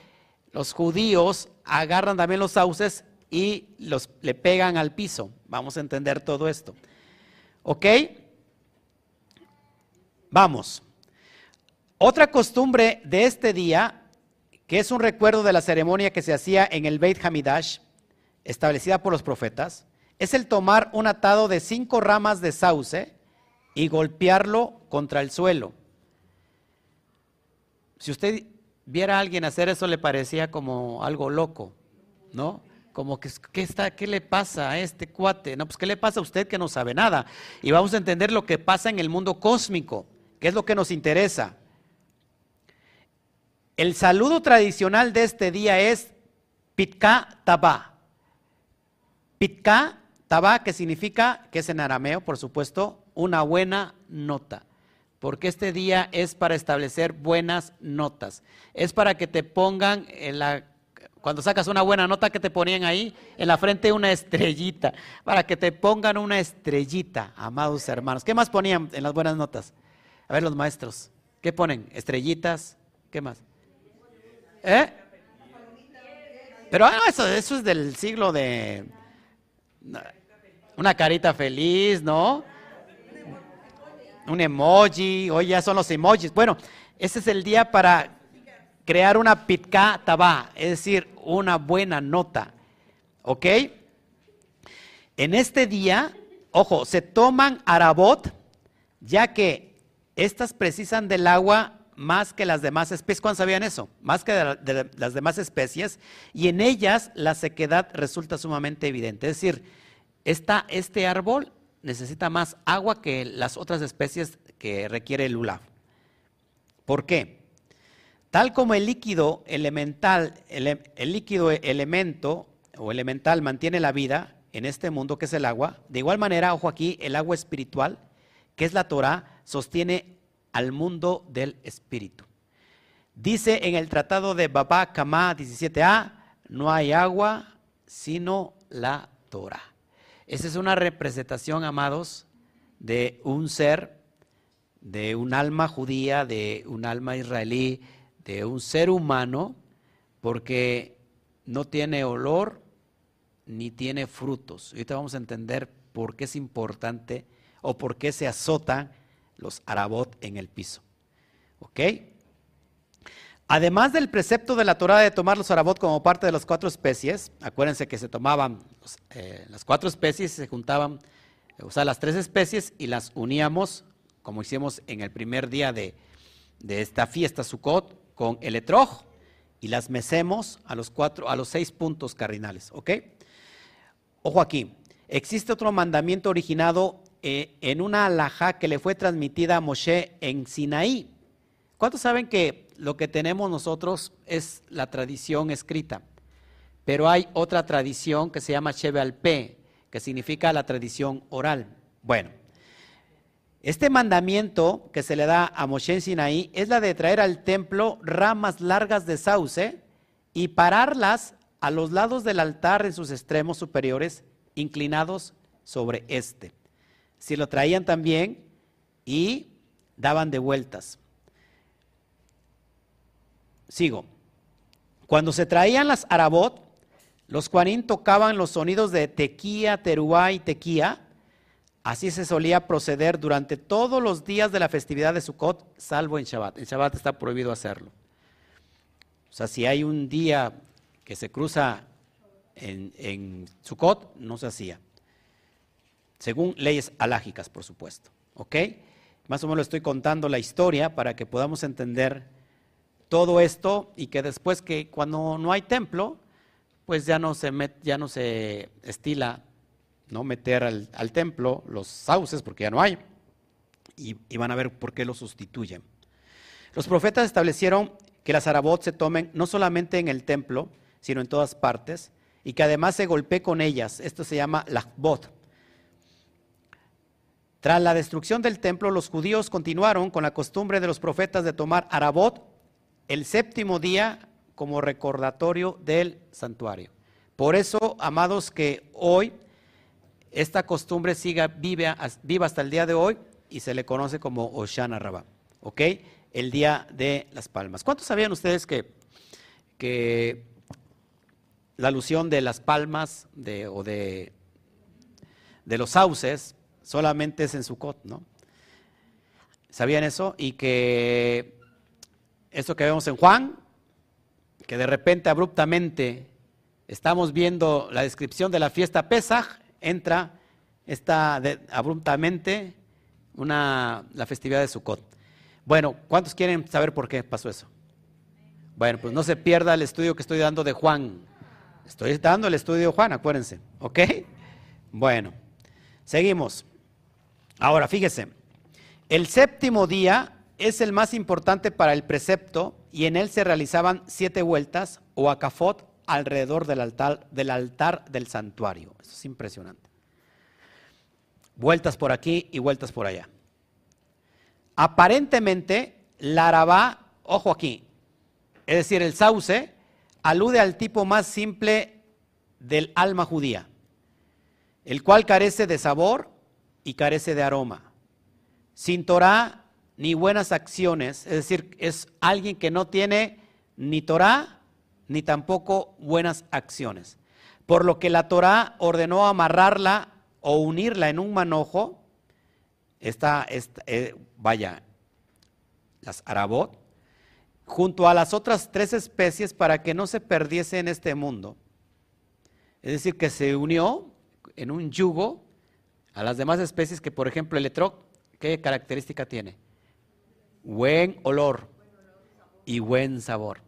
los judíos agarran también los sauces y los, le pegan al piso. Vamos a entender todo esto. ¿Ok? Vamos. Otra costumbre de este día, que es un recuerdo de la ceremonia que se hacía en el Beit Hamidash, establecida por los profetas, es el tomar un atado de cinco ramas de sauce y golpearlo contra el suelo. Si usted viera a alguien hacer eso, le parecía como algo loco, ¿no? Como que, ¿qué, está, ¿qué le pasa a este cuate? No, pues ¿qué le pasa a usted que no sabe nada? Y vamos a entender lo que pasa en el mundo cósmico, que es lo que nos interesa. El saludo tradicional de este día es Pitka Tabá. Pitka Tabá, que significa, que es en arameo, por supuesto, una buena nota. Porque este día es para establecer buenas notas. Es para que te pongan en la cuando sacas una buena nota que te ponían ahí en la frente una estrellita, para que te pongan una estrellita, amados hermanos. ¿Qué más ponían en las buenas notas? A ver los maestros, ¿qué ponen? Estrellitas, ¿qué más? ¿Eh? Pero ah, eso, eso es del siglo de... Una carita feliz, ¿no? Un emoji, hoy ya son los emojis. Bueno, ese es el día para crear una pitka tabá, es decir, una buena nota. ¿Ok? En este día, ojo, se toman arabot, ya que estas precisan del agua más que las demás especies. ¿Cuándo sabían eso? Más que las demás especies. Y en ellas la sequedad resulta sumamente evidente. Es decir, este árbol necesita más agua que las otras especies que requiere el lulav. ¿Por qué? Tal como el líquido elemental, el, líquido elemento o elemental mantiene la vida en este mundo que es el agua, de igual manera, ojo aquí, el agua espiritual, que es la Torah, sostiene al mundo del espíritu. Dice en el tratado de Baba Kama 17a, no hay agua sino la Torah. Esa es una representación, amados, de un ser, de un alma judía, de un alma israelí, de un ser humano, porque no tiene olor ni tiene frutos. Ahorita vamos a entender por qué es importante o por qué se azotan los arabot en el piso. ¿Ok? Además del precepto de la Torah de tomar los arabot como parte de las cuatro especies, acuérdense que se tomaban eh, las cuatro especies, se juntaban, o sea, las tres especies y las uníamos, como hicimos en el primer día de, esta fiesta Sukkot, con el etroj y las mecemos a los cuatro, a los seis puntos cardinales, ¿ok? Ojo aquí, existe otro mandamiento originado eh, en una alhaja que le fue transmitida a Moshe en Sinaí. ¿Cuántos saben que lo que tenemos nosotros es la tradición escrita? Pero hay otra tradición que se llama Shebe al P, que significa la tradición oral. Bueno, este mandamiento que se le da a Moshe en Sinaí es la de traer al templo ramas largas de sauce y pararlas a los lados del altar en sus extremos superiores, inclinados sobre este si lo traían también y daban de vueltas. Sigo. Cuando se traían las arabot, los cuanín tocaban los sonidos de tequía, teruá y tequía. Así se solía proceder durante todos los días de la festividad de Sukkot, salvo en Shabbat. En Shabbat está prohibido hacerlo. O sea, si hay un día que se cruza en, en Sukkot, no se hacía según leyes alágicas, por supuesto. ¿Ok? Más o menos estoy contando la historia para que podamos entender todo esto y que después que cuando no hay templo, pues ya no se, ya no se estila no meter al, templo los sauces porque ya no hay. Y, van a ver por qué lo sustituyen. Los profetas establecieron que las arabot se tomen no solamente en el templo, sino en todas partes, y que además se golpee con ellas. Esto se llama lachbot. Tras la destrucción del templo, los judíos continuaron con la costumbre de los profetas de tomar Arabot el séptimo día como recordatorio del santuario. Por eso, amados, que hoy esta costumbre siga viva, hasta el día de hoy y se le conoce como Oshana Rabá, ¿ok? El día de las palmas. ¿Cuántos sabían ustedes que, que la alusión de las palmas o de, de los sauces solamente es en Sukkot, ¿no? ¿Sabían eso? Y que esto que vemos en Juan, que de repente abruptamente estamos viendo la descripción de la fiesta Pesach, entra esta abruptamente una, la festividad de Sukkot. Bueno, ¿cuántos quieren saber por qué pasó eso? Bueno, pues no se pierda el estudio que estoy dando de Juan. Estoy dando el estudio de Juan, acuérdense. ¿Ok? Bueno, seguimos. Ahora, fíjese, el séptimo día es el más importante para el precepto y en él se realizaban siete vueltas o acafot alrededor del altar, del altar del santuario. Eso es impresionante. Vueltas por aquí y vueltas por allá. Aparentemente, la arabá, ojo aquí, es decir, el sauce, alude al tipo más simple del alma judía, el cual carece de sabor y carece de aroma. Sin Torah ni buenas acciones, es decir, es alguien que no tiene ni Torah ni tampoco buenas acciones. Por lo que la Torah ordenó amarrarla o unirla en un manojo, esta, eh, vaya, las arabot, junto a las otras tres especies para que no se perdiese en este mundo. Es decir, que se unió en un yugo a las demás especies que, por ejemplo, el etroc, ¿qué característica tiene? Buen olor y buen sabor.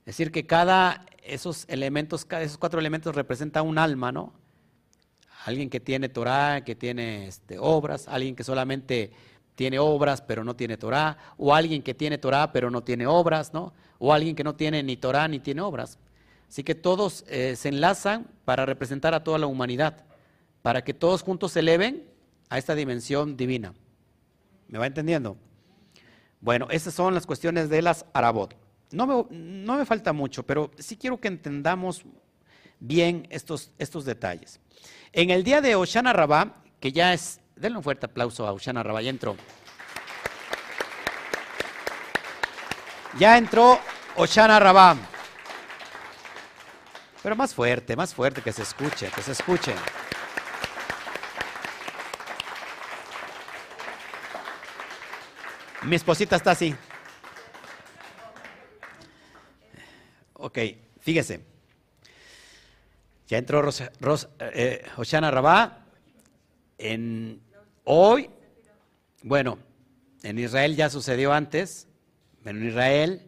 Es decir, que cada esos elementos, cada esos cuatro elementos representa un alma, ¿no? Alguien que tiene Torah, que tiene este, obras, alguien que solamente tiene obras pero no tiene Torah, o alguien que tiene Torah pero no tiene obras, ¿no? O alguien que no tiene ni Torah ni tiene obras. Así que todos eh, se enlazan para representar a toda la humanidad, para que todos juntos se eleven a esta dimensión divina. ¿Me va entendiendo? Bueno, esas son las cuestiones de las Arabot. No me, no me falta mucho, pero sí quiero que entendamos bien estos, estos detalles. En el día de Oshana Rabá, que ya es Denle un fuerte aplauso a Ushana Rabá, ya entró. Ya entró Oshana Rabá. Pero más fuerte, más fuerte, que se escuche, que se escuche. Mi esposita está así. Ok, fíjese. Ya entró Rosa, eh, Oshana Rabá. En Hoy, bueno, en Israel ya sucedió antes, pero en Israel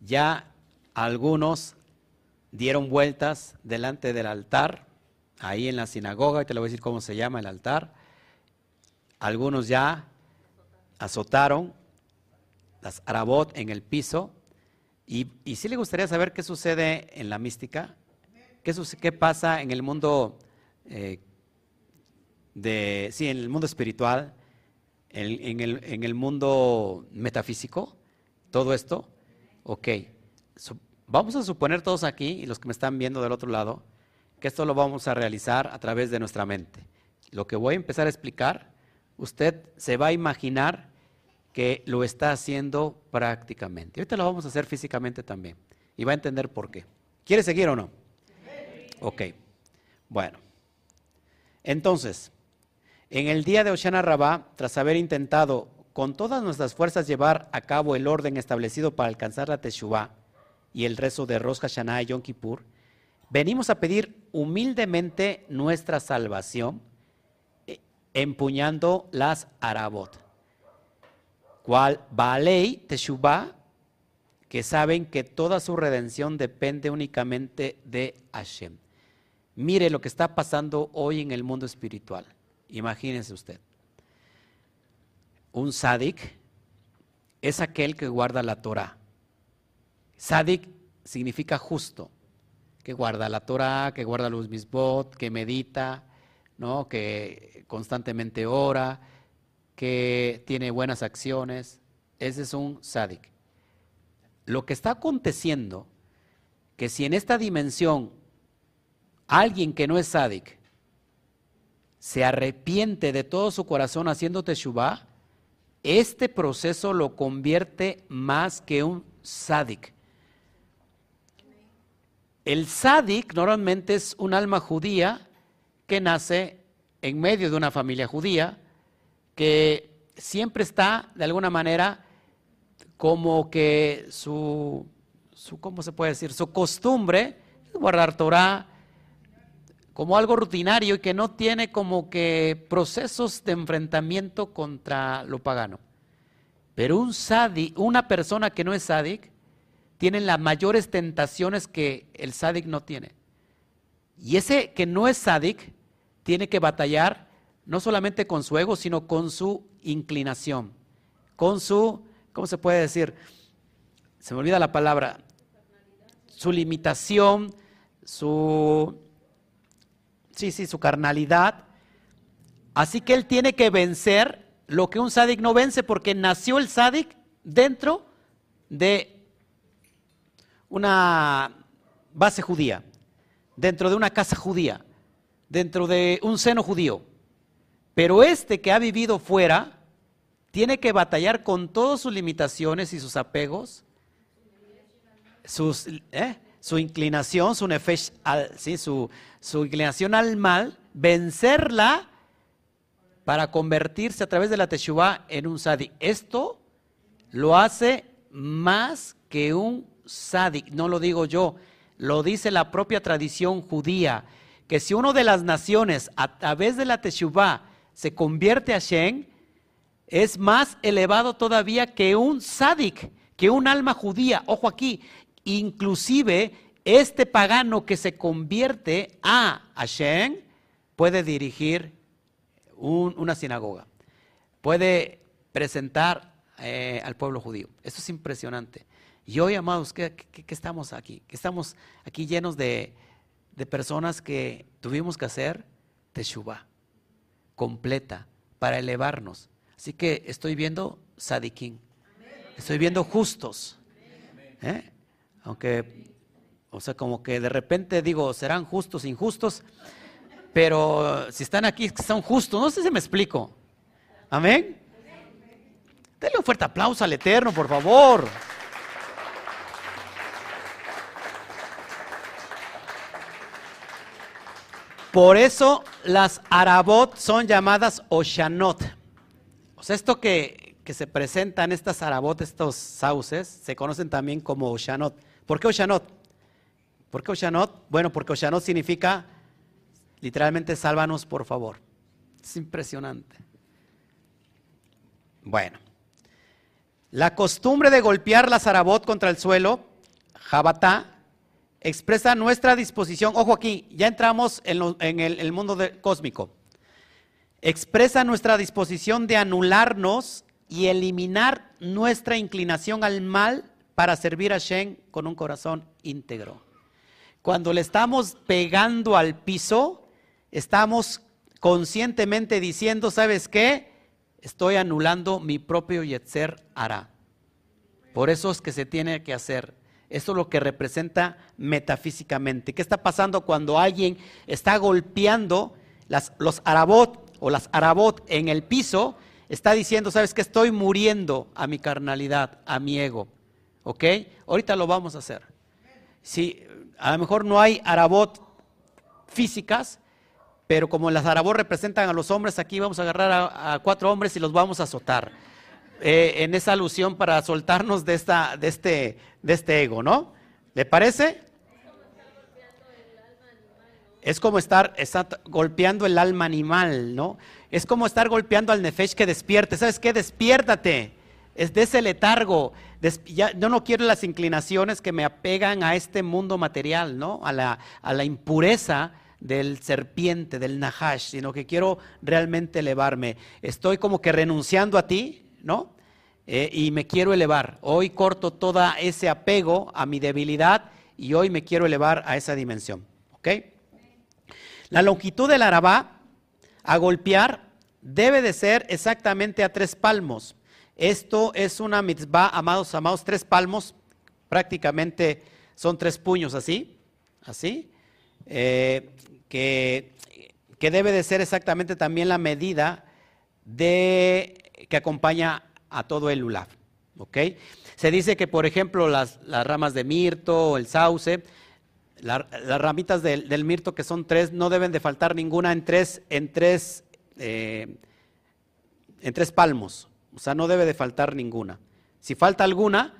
ya algunos dieron vueltas delante del altar, ahí en la sinagoga, y te lo voy a decir cómo se llama el altar. Algunos ya azotaron las arabot en el piso. Y, y le gustaría saber qué sucede en la mística, qué, qué pasa en el mundo eh, de, sí, en el mundo espiritual, en, el, en el, mundo metafísico, todo esto, ok. vamos a suponer todos aquí, y los que me están viendo del otro lado, que esto lo vamos a realizar a través de nuestra mente. Lo que voy a empezar a explicar, usted se va a imaginar que lo está haciendo prácticamente. Ahorita lo vamos a hacer físicamente también. Y va a entender por qué. ¿Quiere seguir o no? Ok. Bueno. Entonces, en el día de Oshana Rabá, tras haber intentado con todas nuestras fuerzas llevar a cabo el orden establecido para alcanzar la Teshuvah y el rezo de Rosh Hashanah y Yom Kippur, venimos a pedir humildemente nuestra salvación eh, empuñando las Arabot. Cual Baalei Teshuvah, que saben que toda su redención depende únicamente de Hashem. Mire lo que está pasando hoy en el mundo espiritual. Imagínense usted. Un sádic es aquel que guarda la Torah. Sádic significa justo, que guarda la Torah, que guarda los misbot, que medita, ¿no? que constantemente ora, que tiene buenas acciones. Ese es un sádic. Lo que está aconteciendo, que si en esta dimensión alguien que no es sádic se arrepiente de todo su corazón haciendo teshuvah, este proceso lo convierte más que un sádic. el sádic normalmente es un alma judía que nace en medio de una familia judía, que siempre está de alguna manera como que su, su ¿cómo se puede decir? Su costumbre guardar Torah como algo rutinario y que no tiene como que procesos de enfrentamiento contra lo pagano. Pero un sádic, una persona que no es sádic, tienen las mayores tentaciones que el sádic no tiene. Y ese que no es sádic tiene que batallar no solamente con su ego, sino con su inclinación, con su, ¿cómo se puede decir? Se me olvida la palabra, su limitación, su, sí, sí, su carnalidad. Así que él tiene que vencer lo que un sádic no vence porque nació el sádic dentro de una base judía, dentro de una casa judía, dentro de un seno judío. Pero este que ha vivido fuera tiene que batallar con todas sus limitaciones y sus apegos, sus, ¿eh? su inclinación, su, nefesh, su, su inclinación al mal, vencerla para convertirse a través de la Teshuvah en un sadi. Esto lo hace más que un sádic, no lo digo yo, lo dice la propia tradición judía, que si uno de las naciones a través de la Teshuvah se convierte a Shen, es más elevado todavía que un sádic, que un alma judía. Ojo aquí, inclusive este pagano que se convierte a Hashem puede dirigir una sinagoga, puede presentar eh, al pueblo judío. Eso es impresionante. Y hoy, amados, ¿qué, estamos aquí? Que estamos aquí llenos de, personas que tuvimos que hacer teshuva completa para elevarnos. Así que estoy viendo sadiquín, estoy viendo justos. ¿eh? Aunque, o sea, como que de repente digo, serán justos, injustos, pero si están aquí son justos. No sé si me explico. Amén. Denle un fuerte aplauso al Eterno, por favor. Por eso las Arabot son llamadas Oshanot. O sea, esto que, que se presentan, estas Arabot, estos sauces, se conocen también como Oshanot. ¿Por qué Oshanot? ¿Por qué Oshanot? Bueno, porque Oshanot significa literalmente sálvanos por favor. Es impresionante. Bueno, la costumbre de golpear las Arabot contra el suelo, Jabatá, expresa nuestra disposición, ojo aquí, ya entramos en, el, mundo cósmico, expresa nuestra disposición de anularnos y eliminar nuestra inclinación al mal para servir a Shen con un corazón íntegro. Cuando le estamos pegando al piso, estamos conscientemente diciendo, ¿sabes qué? Estoy anulando mi propio Yetzer Ara. Por eso es que se tiene que hacer. Eso es lo que representa metafísicamente. ¿Qué está pasando cuando alguien está golpeando los arabot o las arabot en el piso? Está diciendo, ¿sabes qué? Estoy muriendo a mi carnalidad, a mi ego. ¿Ok? Ahorita lo vamos a hacer. Si a lo mejor no hay arabot físicas, pero como las arabot representan a los hombres, aquí vamos a agarrar a cuatro hombres y los vamos a azotar. Eh, en esa alusión para soltarnos de, esta, de, este, de este ego, ¿no? ¿Le parece? Es como estar, golpeando el alma animal, ¿no? Es como estar golpeando al nefesh que despierte. ¿Sabes qué? Despiértate. Es de ese letargo. ya, yo no quiero las inclinaciones que me apegan a este mundo material, ¿no? A la, a la impureza del serpiente, del nahash, sino que quiero realmente elevarme. Estoy como que renunciando a ti, ¿no? Eh, y me quiero elevar. Hoy corto todo ese apego a mi debilidad y hoy me quiero elevar a esa dimensión. ¿Ok? La longitud del arabá a golpear debe de ser exactamente a tres palmos. Esto es una mitzvah, amados, amados, tres palmos, prácticamente son tres puños así, así, eh, que, que debe de ser exactamente también la medida de que acompaña a todo el lulav. Se dice que, por ejemplo, las, ramas de mirto o el sauce las ramitas del, mirto, que son tres, no deben de faltar ninguna en tres, en tres, eh, en tres palmos. O sea, no debe de faltar ninguna. Si falta alguna,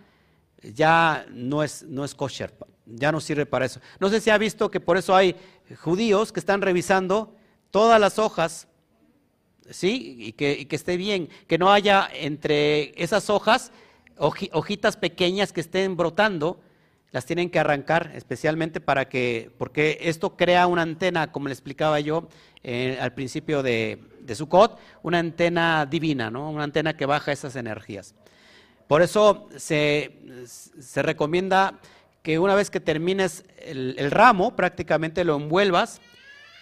ya no es, no es kosher, ya no sirve para eso. No sé si ha visto que por eso hay judíos que están revisando todas las hojas, ¿sí? Y que, esté bien, que no haya entre esas hojas hojitas pequeñas que estén brotando, las tienen que arrancar especialmente para que, porque esto crea una antena, como le explicaba yo eh, al principio de, de Sukkot, una antena divina, ¿no? una antena que baja esas energías. Por eso se, recomienda que una vez que termines el, ramo, prácticamente lo envuelvas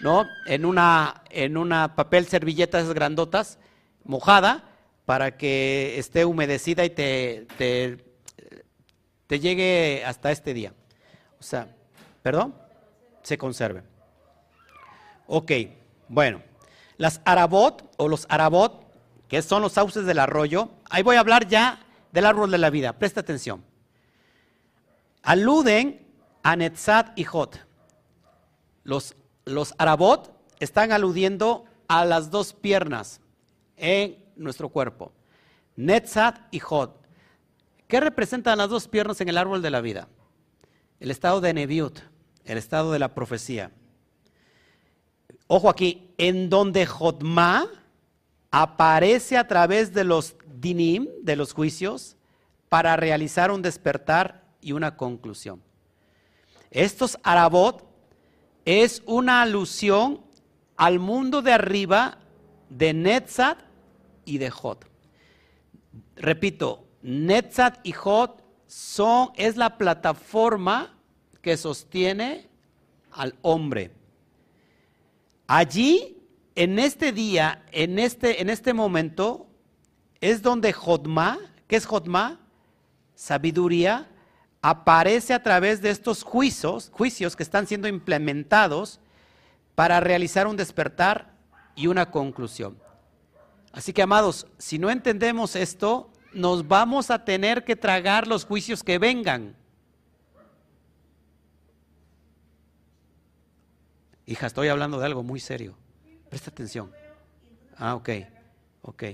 ¿no? en, una, en una papel servilleta esas grandotas, mojada, para que esté humedecida y te, te, llegue hasta este día. O sea, ¿perdón? Se conserve. Ok, bueno. Las arabot o los arabot, que son los sauces del arroyo, ahí voy a hablar ya del árbol de la vida. Presta atención. Aluden a Netzat y Jot. Los, los Arabot están aludiendo a las dos piernas en nuestro cuerpo. Netzat y Jot. ¿Qué representan las dos piernas en el árbol de la vida? El estado de Neviut, el estado de la profecía. Ojo aquí, en donde Jotma aparece a través de los dinim, de los juicios, para realizar un despertar y una conclusión. Estos arabot es una alusión al mundo de arriba de Netzat y de Jot. Repito, Netzat y Jot son, es la plataforma que sostiene al hombre. Allí, en este día, en este, en este momento, es donde Jotma, ¿qué es Jotma? Sabiduría, aparece a través de estos juicios, juicios que están siendo implementados para realizar un despertar y una conclusión. Así que, amados, si no entendemos esto, nos vamos a tener que tragar los juicios que vengan. Hija, estoy hablando de algo muy serio. Presta atención. Ah, ok, ok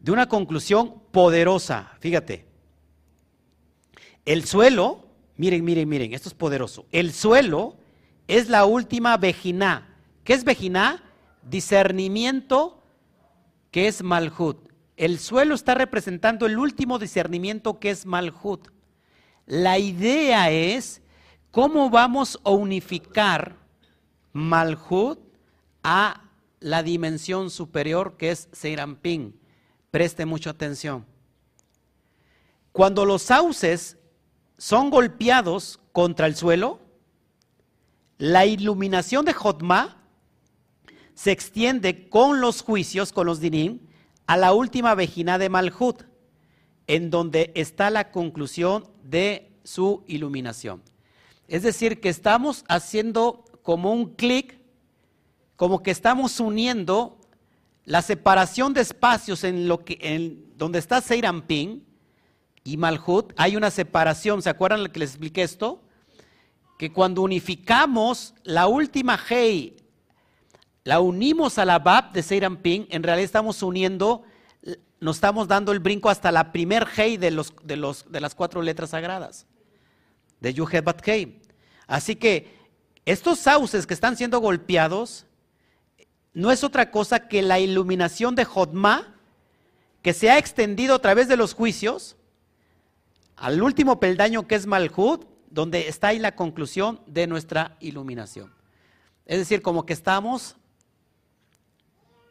de una conclusión poderosa. Fíjate, el suelo, miren, miren, miren, esto es poderoso. El suelo es la última vejina. ¿Qué es vejina? Discernimiento que es malhut. El suelo está representando el último discernimiento que es malhut. La idea es cómo vamos a unificar malhut a la dimensión superior que es Seiramping. Preste mucha atención. Cuando los sauces son golpeados contra el suelo, la iluminación de Jotma se extiende con los juicios, con los dinim, a la última vejina de Malhut, en donde está la conclusión de su iluminación. Es decir, que estamos haciendo como un clic, como que estamos uniendo la separación de espacios en lo que en donde está Seiramping y Malhut, hay una separación, ¿se acuerdan que les expliqué esto? Que cuando unificamos la última Hei, la unimos a la Bab de Seiramping, en realidad estamos uniendo, nos estamos dando el brinco hasta la primer Hei de, los, de, los, de las cuatro letras sagradas, de Yuhet Bat Hei. Así que estos sauces que están siendo golpeados, no es otra cosa que la iluminación de Jodma que se ha extendido a través de los juicios al último peldaño que es Malhud, donde está ahí la conclusión de nuestra iluminación. Es decir, como que estamos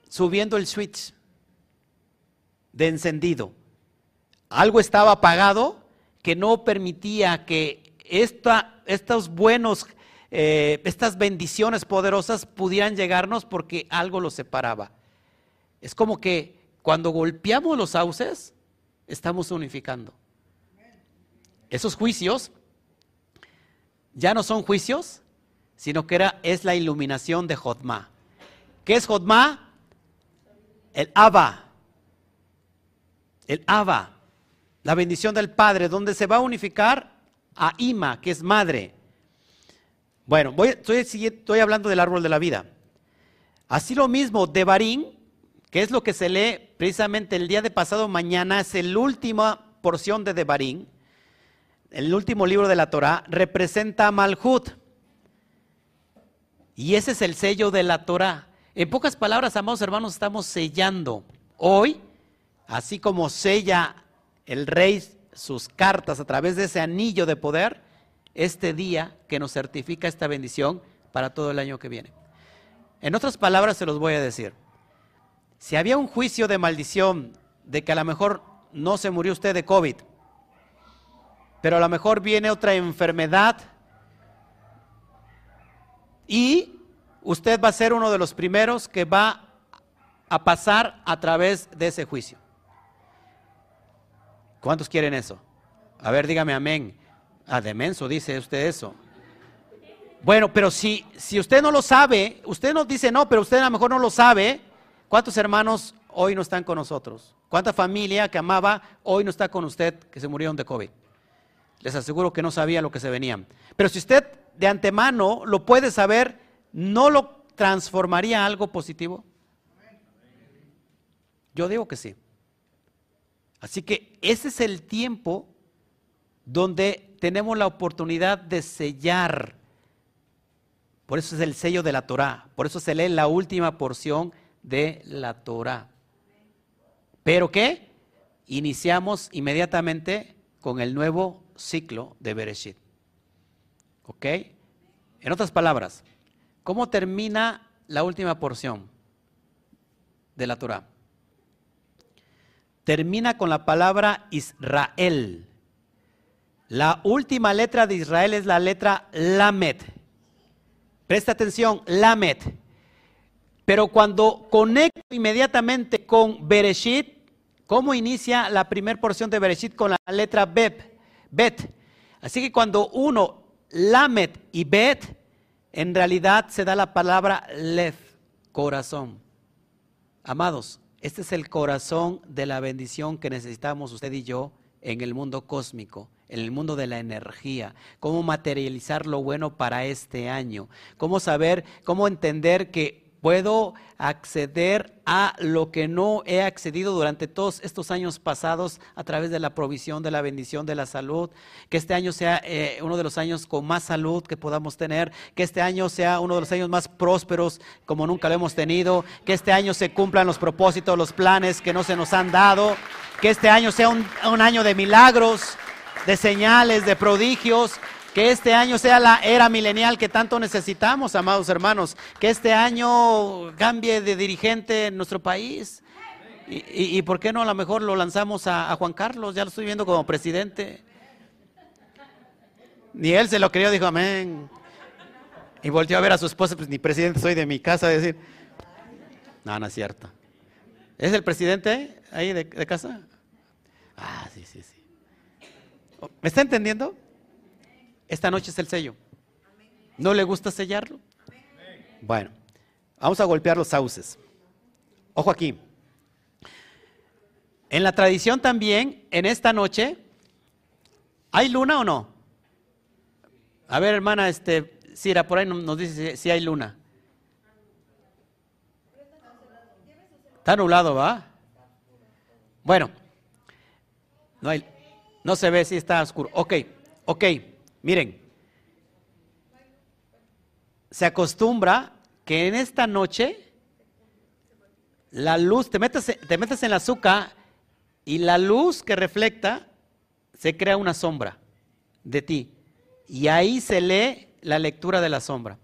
subiendo el switch de encendido. Algo estaba apagado que no permitía que estos buenos eh, estas bendiciones poderosas pudieran llegarnos porque algo los separaba. Es como que cuando golpeamos los sauces, estamos unificando. Esos juicios ya no son juicios, sino que es la iluminación de Jotma. ¿Qué es Jotma? El Abba. El Abba. La bendición del Padre, donde se va a unificar a Ima, que es madre. Bueno, voy, estoy, estoy hablando del árbol de la vida. Así lo mismo, de Barín, que es lo que se lee precisamente el día de pasado mañana, es la última porción de Devarim, el último libro de la Torah, representa a Malhut. Y ese es el sello de la Torah. En pocas palabras, amados hermanos, estamos sellando hoy, así como sella el rey sus cartas a través de ese anillo de poder, este día que nos certifica esta bendición para todo el año que viene. En otras palabras, se los voy a decir. Si había un juicio de maldición de que a lo mejor no se murió usted de COVID, pero a lo mejor viene otra enfermedad y usted va a ser uno de los primeros que va a pasar a través de ese juicio. ¿Cuántos quieren eso? A ver, dígame amén. Ah, demenso, dice usted eso. Bueno, pero si, si usted no lo sabe, usted nos dice no, pero usted a lo mejor no lo sabe, ¿cuántos hermanos hoy no están con nosotros? ¿Cuánta familia que amaba hoy no está con usted que se murieron de COVID? Les aseguro que no sabía lo que se venían. Pero si usted de antemano lo puede saber, ¿no lo transformaría algo positivo? Yo digo que sí. Así que ese es el tiempo donde tenemos la oportunidad de sellar. Por eso es el sello de la Torah. Por eso se lee la última porción de la Torah. Pero ¿qué? Iniciamos inmediatamente con el nuevo ciclo de Bereshit. ¿Ok? En otras palabras, ¿cómo termina la última porción de la Torah? Termina con la palabra Israel. La última letra de Israel es la letra Lamet. Presta atención, Lamet. Pero cuando conecto inmediatamente con Bereshit, ¿Cómo inicia la primera porción de Bereshit con la letra Bet? Bet. Así que cuando uno, Lamet y Bet, en realidad se da la palabra Lev, corazón. Amados, este es el corazón de la bendición que necesitamos usted y yo en el mundo cósmico, en el mundo de la energía, cómo materializar lo bueno para este año, cómo saber, cómo entender que puedo acceder a lo que no he accedido durante todos estos años pasados a través de la provisión, de la bendición, de la salud. Que este año sea eh, uno de los años con más salud que podamos tener. Que este año sea uno de los años más prósperos como nunca lo hemos tenido. Que este año se cumplan los propósitos, los planes que no se nos han dado. Que este año sea un, un año de milagros, de señales, de prodigios que este año sea la era milenial que tanto necesitamos, amados hermanos. Que este año cambie de dirigente en nuestro país. Y, por qué no a lo mejor lo lanzamos a, Juan Carlos, ya lo estoy viendo como presidente. Ni él se lo creyó, dijo amén. Y volteó a ver a su esposa, pues ni presidente soy de mi casa, a decir, no, no es cierto. ¿Es el presidente ahí de, de casa? Ah, sí, sí, sí. ¿Me está entendiendo? Esta noche es el sello. ¿No le gusta sellarlo? Bueno, vamos a golpear los sauces. Ojo aquí. En la tradición también, en esta noche, ¿hay luna o no? A ver, hermana, este, Cira, por ahí nos dice si hay luna. Está nublado, ¿va? Bueno, no, no se ve si está oscuro. Ok, ok. Miren, se acostumbra que en esta noche la luz, te metes, te metes en la azúcar y la luz que reflecta se crea una sombra de ti. Y ahí se lee la lectura de la sombra.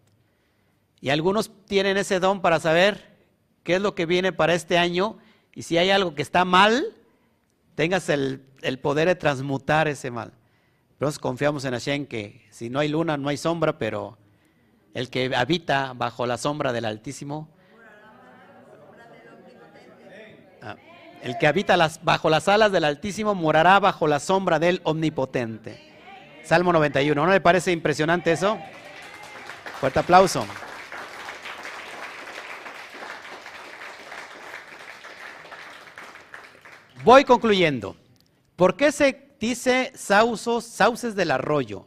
Y algunos tienen ese don para saber qué es lo que viene para este año y si hay algo que está mal, tengas el, el poder de transmutar ese mal. Pero confiamos en Hashem que si no hay luna, no hay sombra, pero el que habita bajo la sombra del Altísimo, ah, el que habita bajo las alas del Altísimo morará bajo la sombra del Omnipotente. Salmo 91. ¿No le parece impresionante eso? Fuerte aplauso. Voy concluyendo. ¿Por qué se dice sauces del arroyo.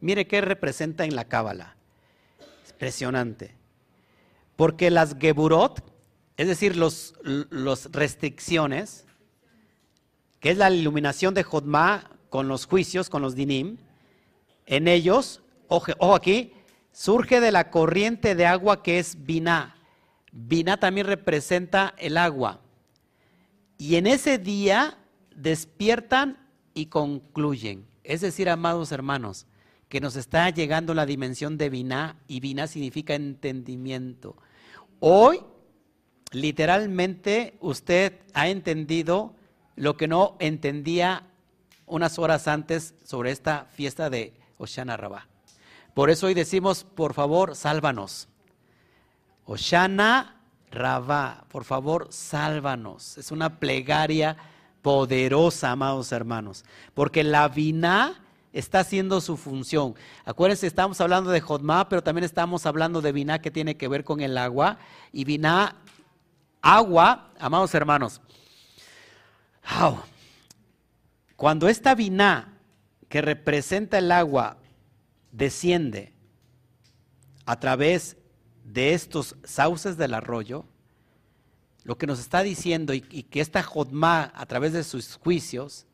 Mire qué representa en la cábala. Impresionante. Porque las Geburot, es decir, los, los restricciones, que es la iluminación de Jodma con los juicios, con los dinim, en ellos, ojo aquí, surge de la corriente de agua que es Biná. Biná también representa el agua. Y en ese día despiertan y concluyen. Es decir, amados hermanos, que nos está llegando la dimensión de Biná y Biná significa entendimiento. Hoy, literalmente, usted ha entendido lo que no entendía unas horas antes sobre esta fiesta de Oshana Rabá. Por eso hoy decimos, por favor, sálvanos. Oshana Rabá, por favor, sálvanos. Es una plegaria poderosa, amados hermanos, porque la Biná está haciendo su función. Acuérdense, estamos hablando de Jodma, pero también estamos hablando de Biná que tiene que ver con el agua. Y Biná, agua, amados hermanos. Cuando esta Biná que representa el agua desciende a través de estos sauces del arroyo, lo que nos está diciendo y, que esta Jodma a través de sus juicios,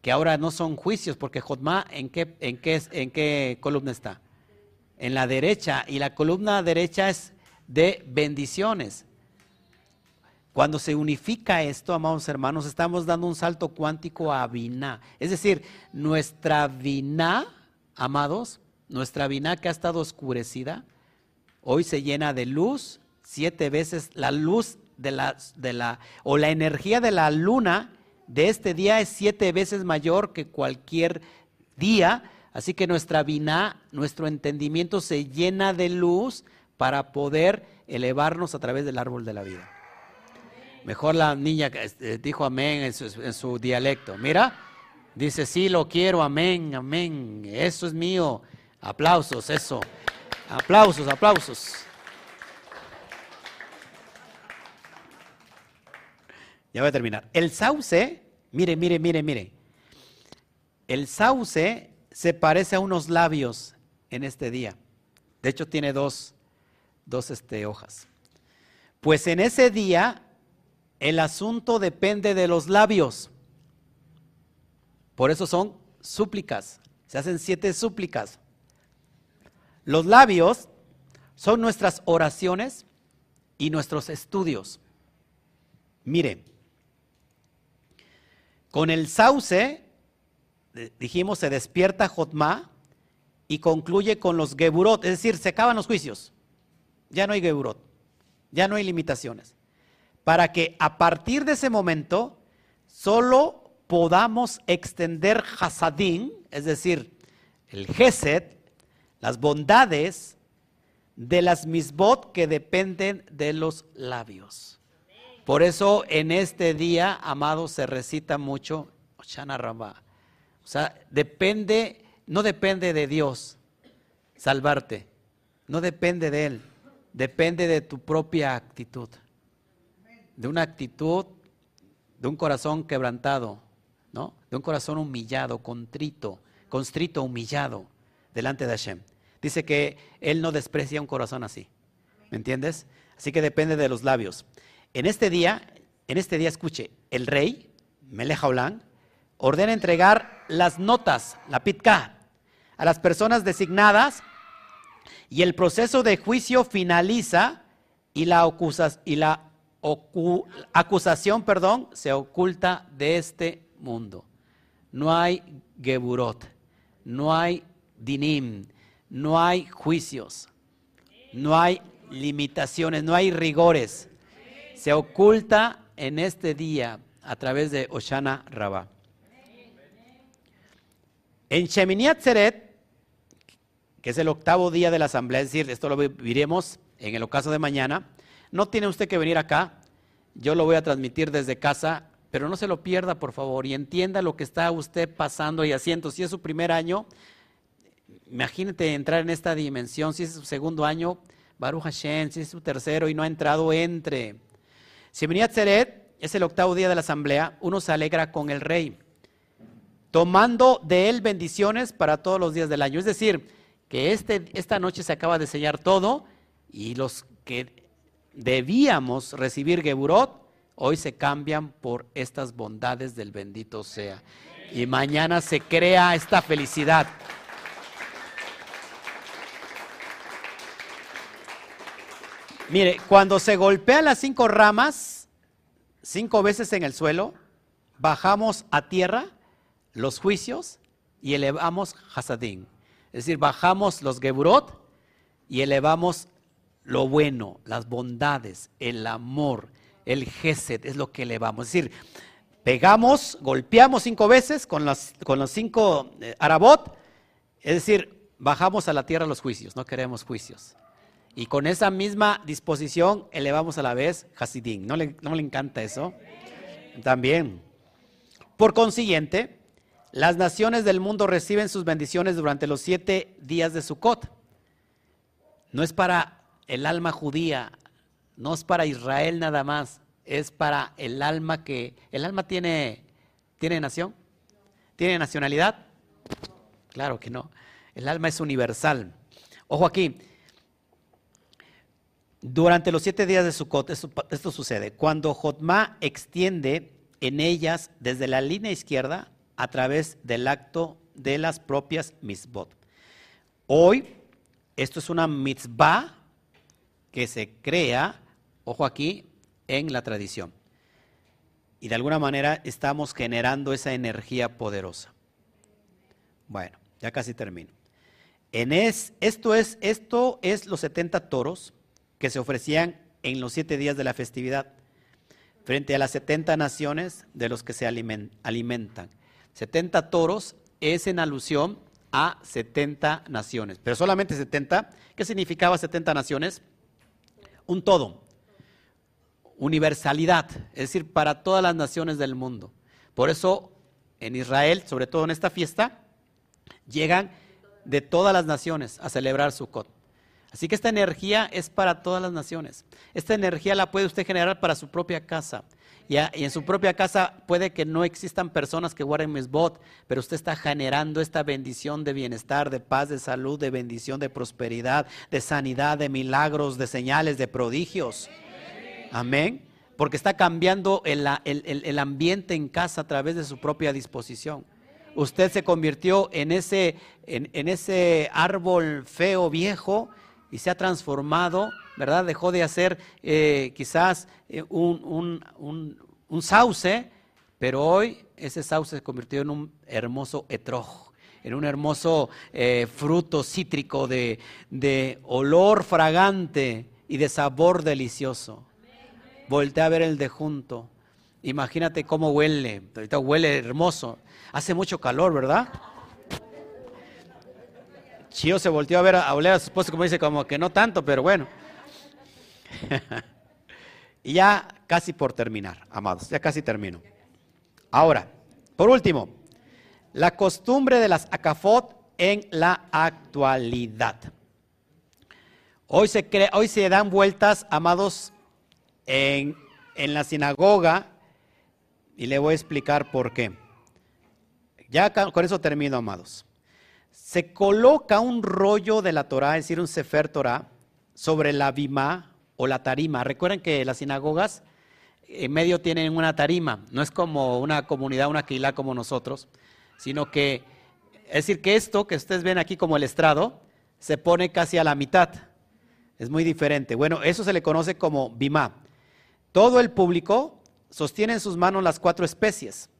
que ahora no son juicios, porque Jodma en qué, en qué, en qué columna está? En la derecha, y la columna derecha es de bendiciones. Cuando se unifica esto, amados hermanos, estamos dando un salto cuántico a Biná. Es decir, nuestra Biná, amados, nuestra Biná que ha estado oscurecida, hoy se llena de luz, siete veces la luz de la, de la, o la energía de la luna de este día es siete veces mayor que cualquier día, así que nuestra Biná, nuestro entendimiento se llena de luz para poder elevarnos a través del árbol de la vida. Mejor la niña este, dijo amén en su, dialecto. Mira, dice, sí, lo quiero, amén, amén. Eso es mío. Aplausos, eso. Aplausos, aplausos. Ya voy a terminar. El sauce, mire, mire, mire, mire. El sauce se parece a unos labios en este día. De hecho, tiene dos, dos este, hojas. Pues en ese día el asunto depende de los labios. Por eso son súplicas. Se hacen siete súplicas. Los labios son nuestras oraciones y nuestros estudios. Mire, con el sauce, dijimos, se despierta Jotma y concluye con los geburot, es decir, se acaban los juicios. Ya no hay geburot, ya no hay limitaciones para que a partir de ese momento solo podamos extender hasadín, es decir, el gesed, las bondades de las misbot que dependen de los labios. Por eso en este día, amado, se recita mucho Shana Rabá. O sea, depende, no depende de Dios salvarte, no depende de Él, depende de tu propia actitud de una actitud, de un corazón quebrantado, ¿no? De un corazón humillado, contrito, constrito, humillado delante de Hashem. Dice que Él no desprecia un corazón así. ¿Me entiendes? Así que depende de los labios. En este día, en este día, escuche, el rey, Melech ordena entregar las notas, la pitka, a las personas designadas y el proceso de juicio finaliza y la, y la acusación, perdón, se oculta de este mundo. No hay geburot, no hay dinim, no hay juicios, no hay limitaciones, no hay rigores. Se oculta en este día a través de Oshana Rabá. En Sheminiat Seret, que es el octavo día de la asamblea, es decir, esto lo viviremos en el ocaso de mañana, no tiene usted que venir acá, yo lo voy a transmitir desde casa, pero no se lo pierda, por favor, y entienda lo que está usted pasando y haciendo. Si es su primer año, imagínate entrar en esta dimensión, si es su segundo año, Baruch Hashem, si es su tercero y no ha entrado, entre. Si venía Tzeret, es el octavo día de la asamblea, uno se alegra con el rey, tomando de él bendiciones para todos los días del año. Es decir, que este, esta noche se acaba de sellar todo y los que debíamos recibir Geburot, hoy se cambian por estas bondades del bendito sea. Y mañana se crea esta felicidad. Mire, cuando se golpean las cinco ramas, cinco veces en el suelo, bajamos a tierra los juicios y elevamos Hasadim. Es decir, bajamos los Geburot y elevamos lo bueno, las bondades, el amor, el Gesed, es lo que elevamos. Es decir, pegamos, golpeamos cinco veces con, con los cinco eh, Arabot, es decir, bajamos a la tierra los juicios, no queremos juicios. Y con esa misma disposición elevamos a la vez Hasidim. ¿No le, ¿No le encanta eso? También. Por consiguiente, las naciones del mundo reciben sus bendiciones durante los siete días de Sukkot. No es para el alma judía, no es para Israel nada más, es para el alma que... ¿El alma tiene, tiene nación? ¿Tiene nacionalidad? Claro que no. El alma es universal. Ojo aquí. Durante los siete días de Sukkot, esto, esto sucede. Cuando Jotma extiende en ellas desde la línea izquierda a través del acto de las propias mitzvot. Hoy, esto es una mitzvah que se crea, ojo aquí, en la tradición. Y de alguna manera estamos generando esa energía poderosa. Bueno, ya casi termino. En es, esto, es, esto es los 70 toros que se ofrecían en los siete días de la festividad, frente a las 70 naciones de los que se alimentan. 70 toros es en alusión a 70 naciones, pero solamente 70. ¿Qué significaba 70 naciones? Un todo, universalidad, es decir, para todas las naciones del mundo. Por eso en Israel, sobre todo en esta fiesta, llegan de todas las naciones a celebrar Sukkot. Así que esta energía es para todas las naciones. Esta energía la puede usted generar para su propia casa. Y, en su propia casa puede que no existan personas que guarden misbot, pero usted está generando esta bendición de bienestar, de paz, de salud, de bendición, de prosperidad, de sanidad, de milagros, de señales, de prodigios. Amén. Porque está cambiando el, ambiente en casa a través de su propia disposición. Usted se convirtió en ese, en ese árbol feo, viejo, y se ha transformado, ¿verdad? Dejó de hacer eh, quizás eh, un, sauce, pero hoy ese sauce se convirtió en un hermoso etrojo, en un hermoso eh, fruto cítrico de, de, olor fragante y de sabor delicioso. Voltea a ver el de junto. Imagínate cómo huele. Ahorita huele hermoso. Hace mucho calor, ¿verdad? Chío se volteó a ver a, oler a su esposo como dice, como que no tanto, pero bueno. y ya casi por terminar, amados, ya casi termino. Ahora, por último, la costumbre de las acafot en la actualidad. Hoy se, hoy se dan vueltas, amados, en, en la sinagoga y le voy a explicar por qué. Ya con eso termino, amados se coloca un rollo de la Torah, es decir, un Sefer Torah, sobre la bimá o la tarima. Recuerden que las sinagogas en medio tienen una tarima, no es como una comunidad, una quilá como nosotros, sino que, es decir, que esto que ustedes ven aquí como el estrado, se pone casi a la mitad. Es muy diferente. Bueno, eso se le conoce como bimá. Todo el público sostiene en sus manos las cuatro especies.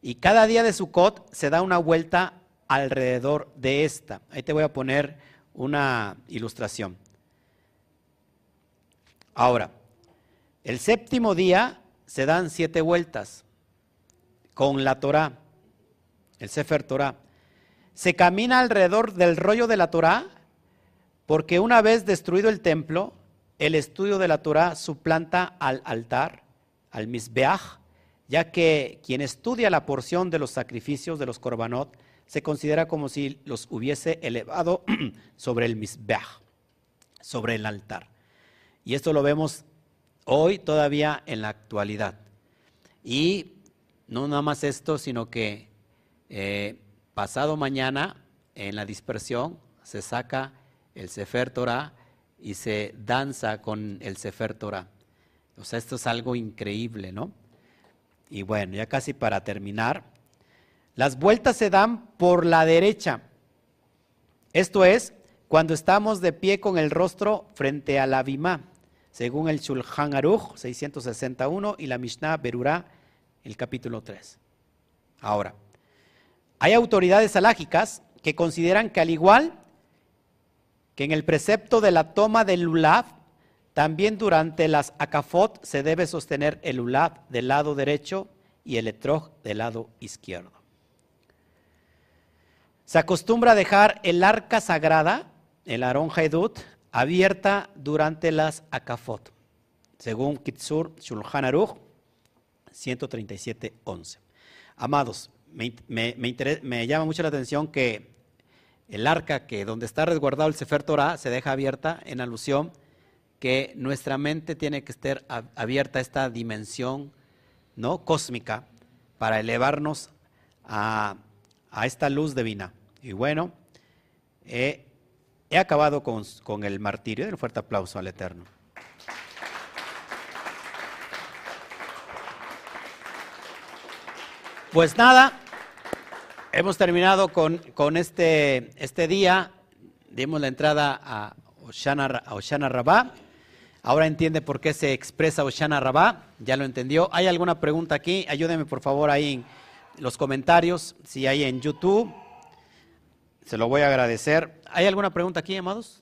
Y cada día de Sukkot se da una vuelta alrededor de esta. Ahí te voy a poner una ilustración. Ahora, el séptimo día se dan siete vueltas con la Torah, el Sefer Torah. Se camina alrededor del rollo de la Torah porque una vez destruido el templo, el estudio de la Torah suplanta al altar, al Mizbeach, ya que quien estudia la porción de los sacrificios de los korbanot se considera como si los hubiese elevado sobre el misbeach, sobre el altar. Y esto lo vemos hoy todavía en la actualidad. Y no nada más esto, sino que eh, pasado mañana en la dispersión, se saca el Sefer Torah y se danza con el Sefer Torah. O sea, esto es algo increíble, ¿no? Y bueno, ya casi para terminar, las vueltas se dan por la derecha. Esto es cuando estamos de pie con el rostro frente a la Bimá, según el Shulchan Aruch 661 y la Mishnah Berurá, el capítulo 3. Ahora, hay autoridades alágicas que consideran que al igual que en el precepto de la toma del lulav, también durante las acafot se debe sostener el lulav del lado derecho y el etrog del lado izquierdo. Se acostumbra a dejar el arca sagrada, el Aron Haidut, abierta durante las akafot, según Kitsur Shulchan Aruch 137.11. Amados, me, me, llama mucho la atención que el arca que donde está resguardado el Sefer Torah se deja abierta en alusión que nuestra mente tiene que estar abierta a esta dimensión ¿no? cósmica para elevarnos a, a esta luz divina. Y bueno, he acabado con, con el martirio. Un fuerte aplauso al Eterno. Pues nada, hemos terminado con, con este, este, día. Dimos la entrada a Oshana, a Rabá. Ahora entiende por qué se expresa Oshana Rabá. Ya lo entendió. ¿Hay alguna pregunta aquí? Ayúdenme por favor ahí en los comentarios, si hay en YouTube. Se lo voy a agradecer. ¿Hay alguna pregunta aquí, amados?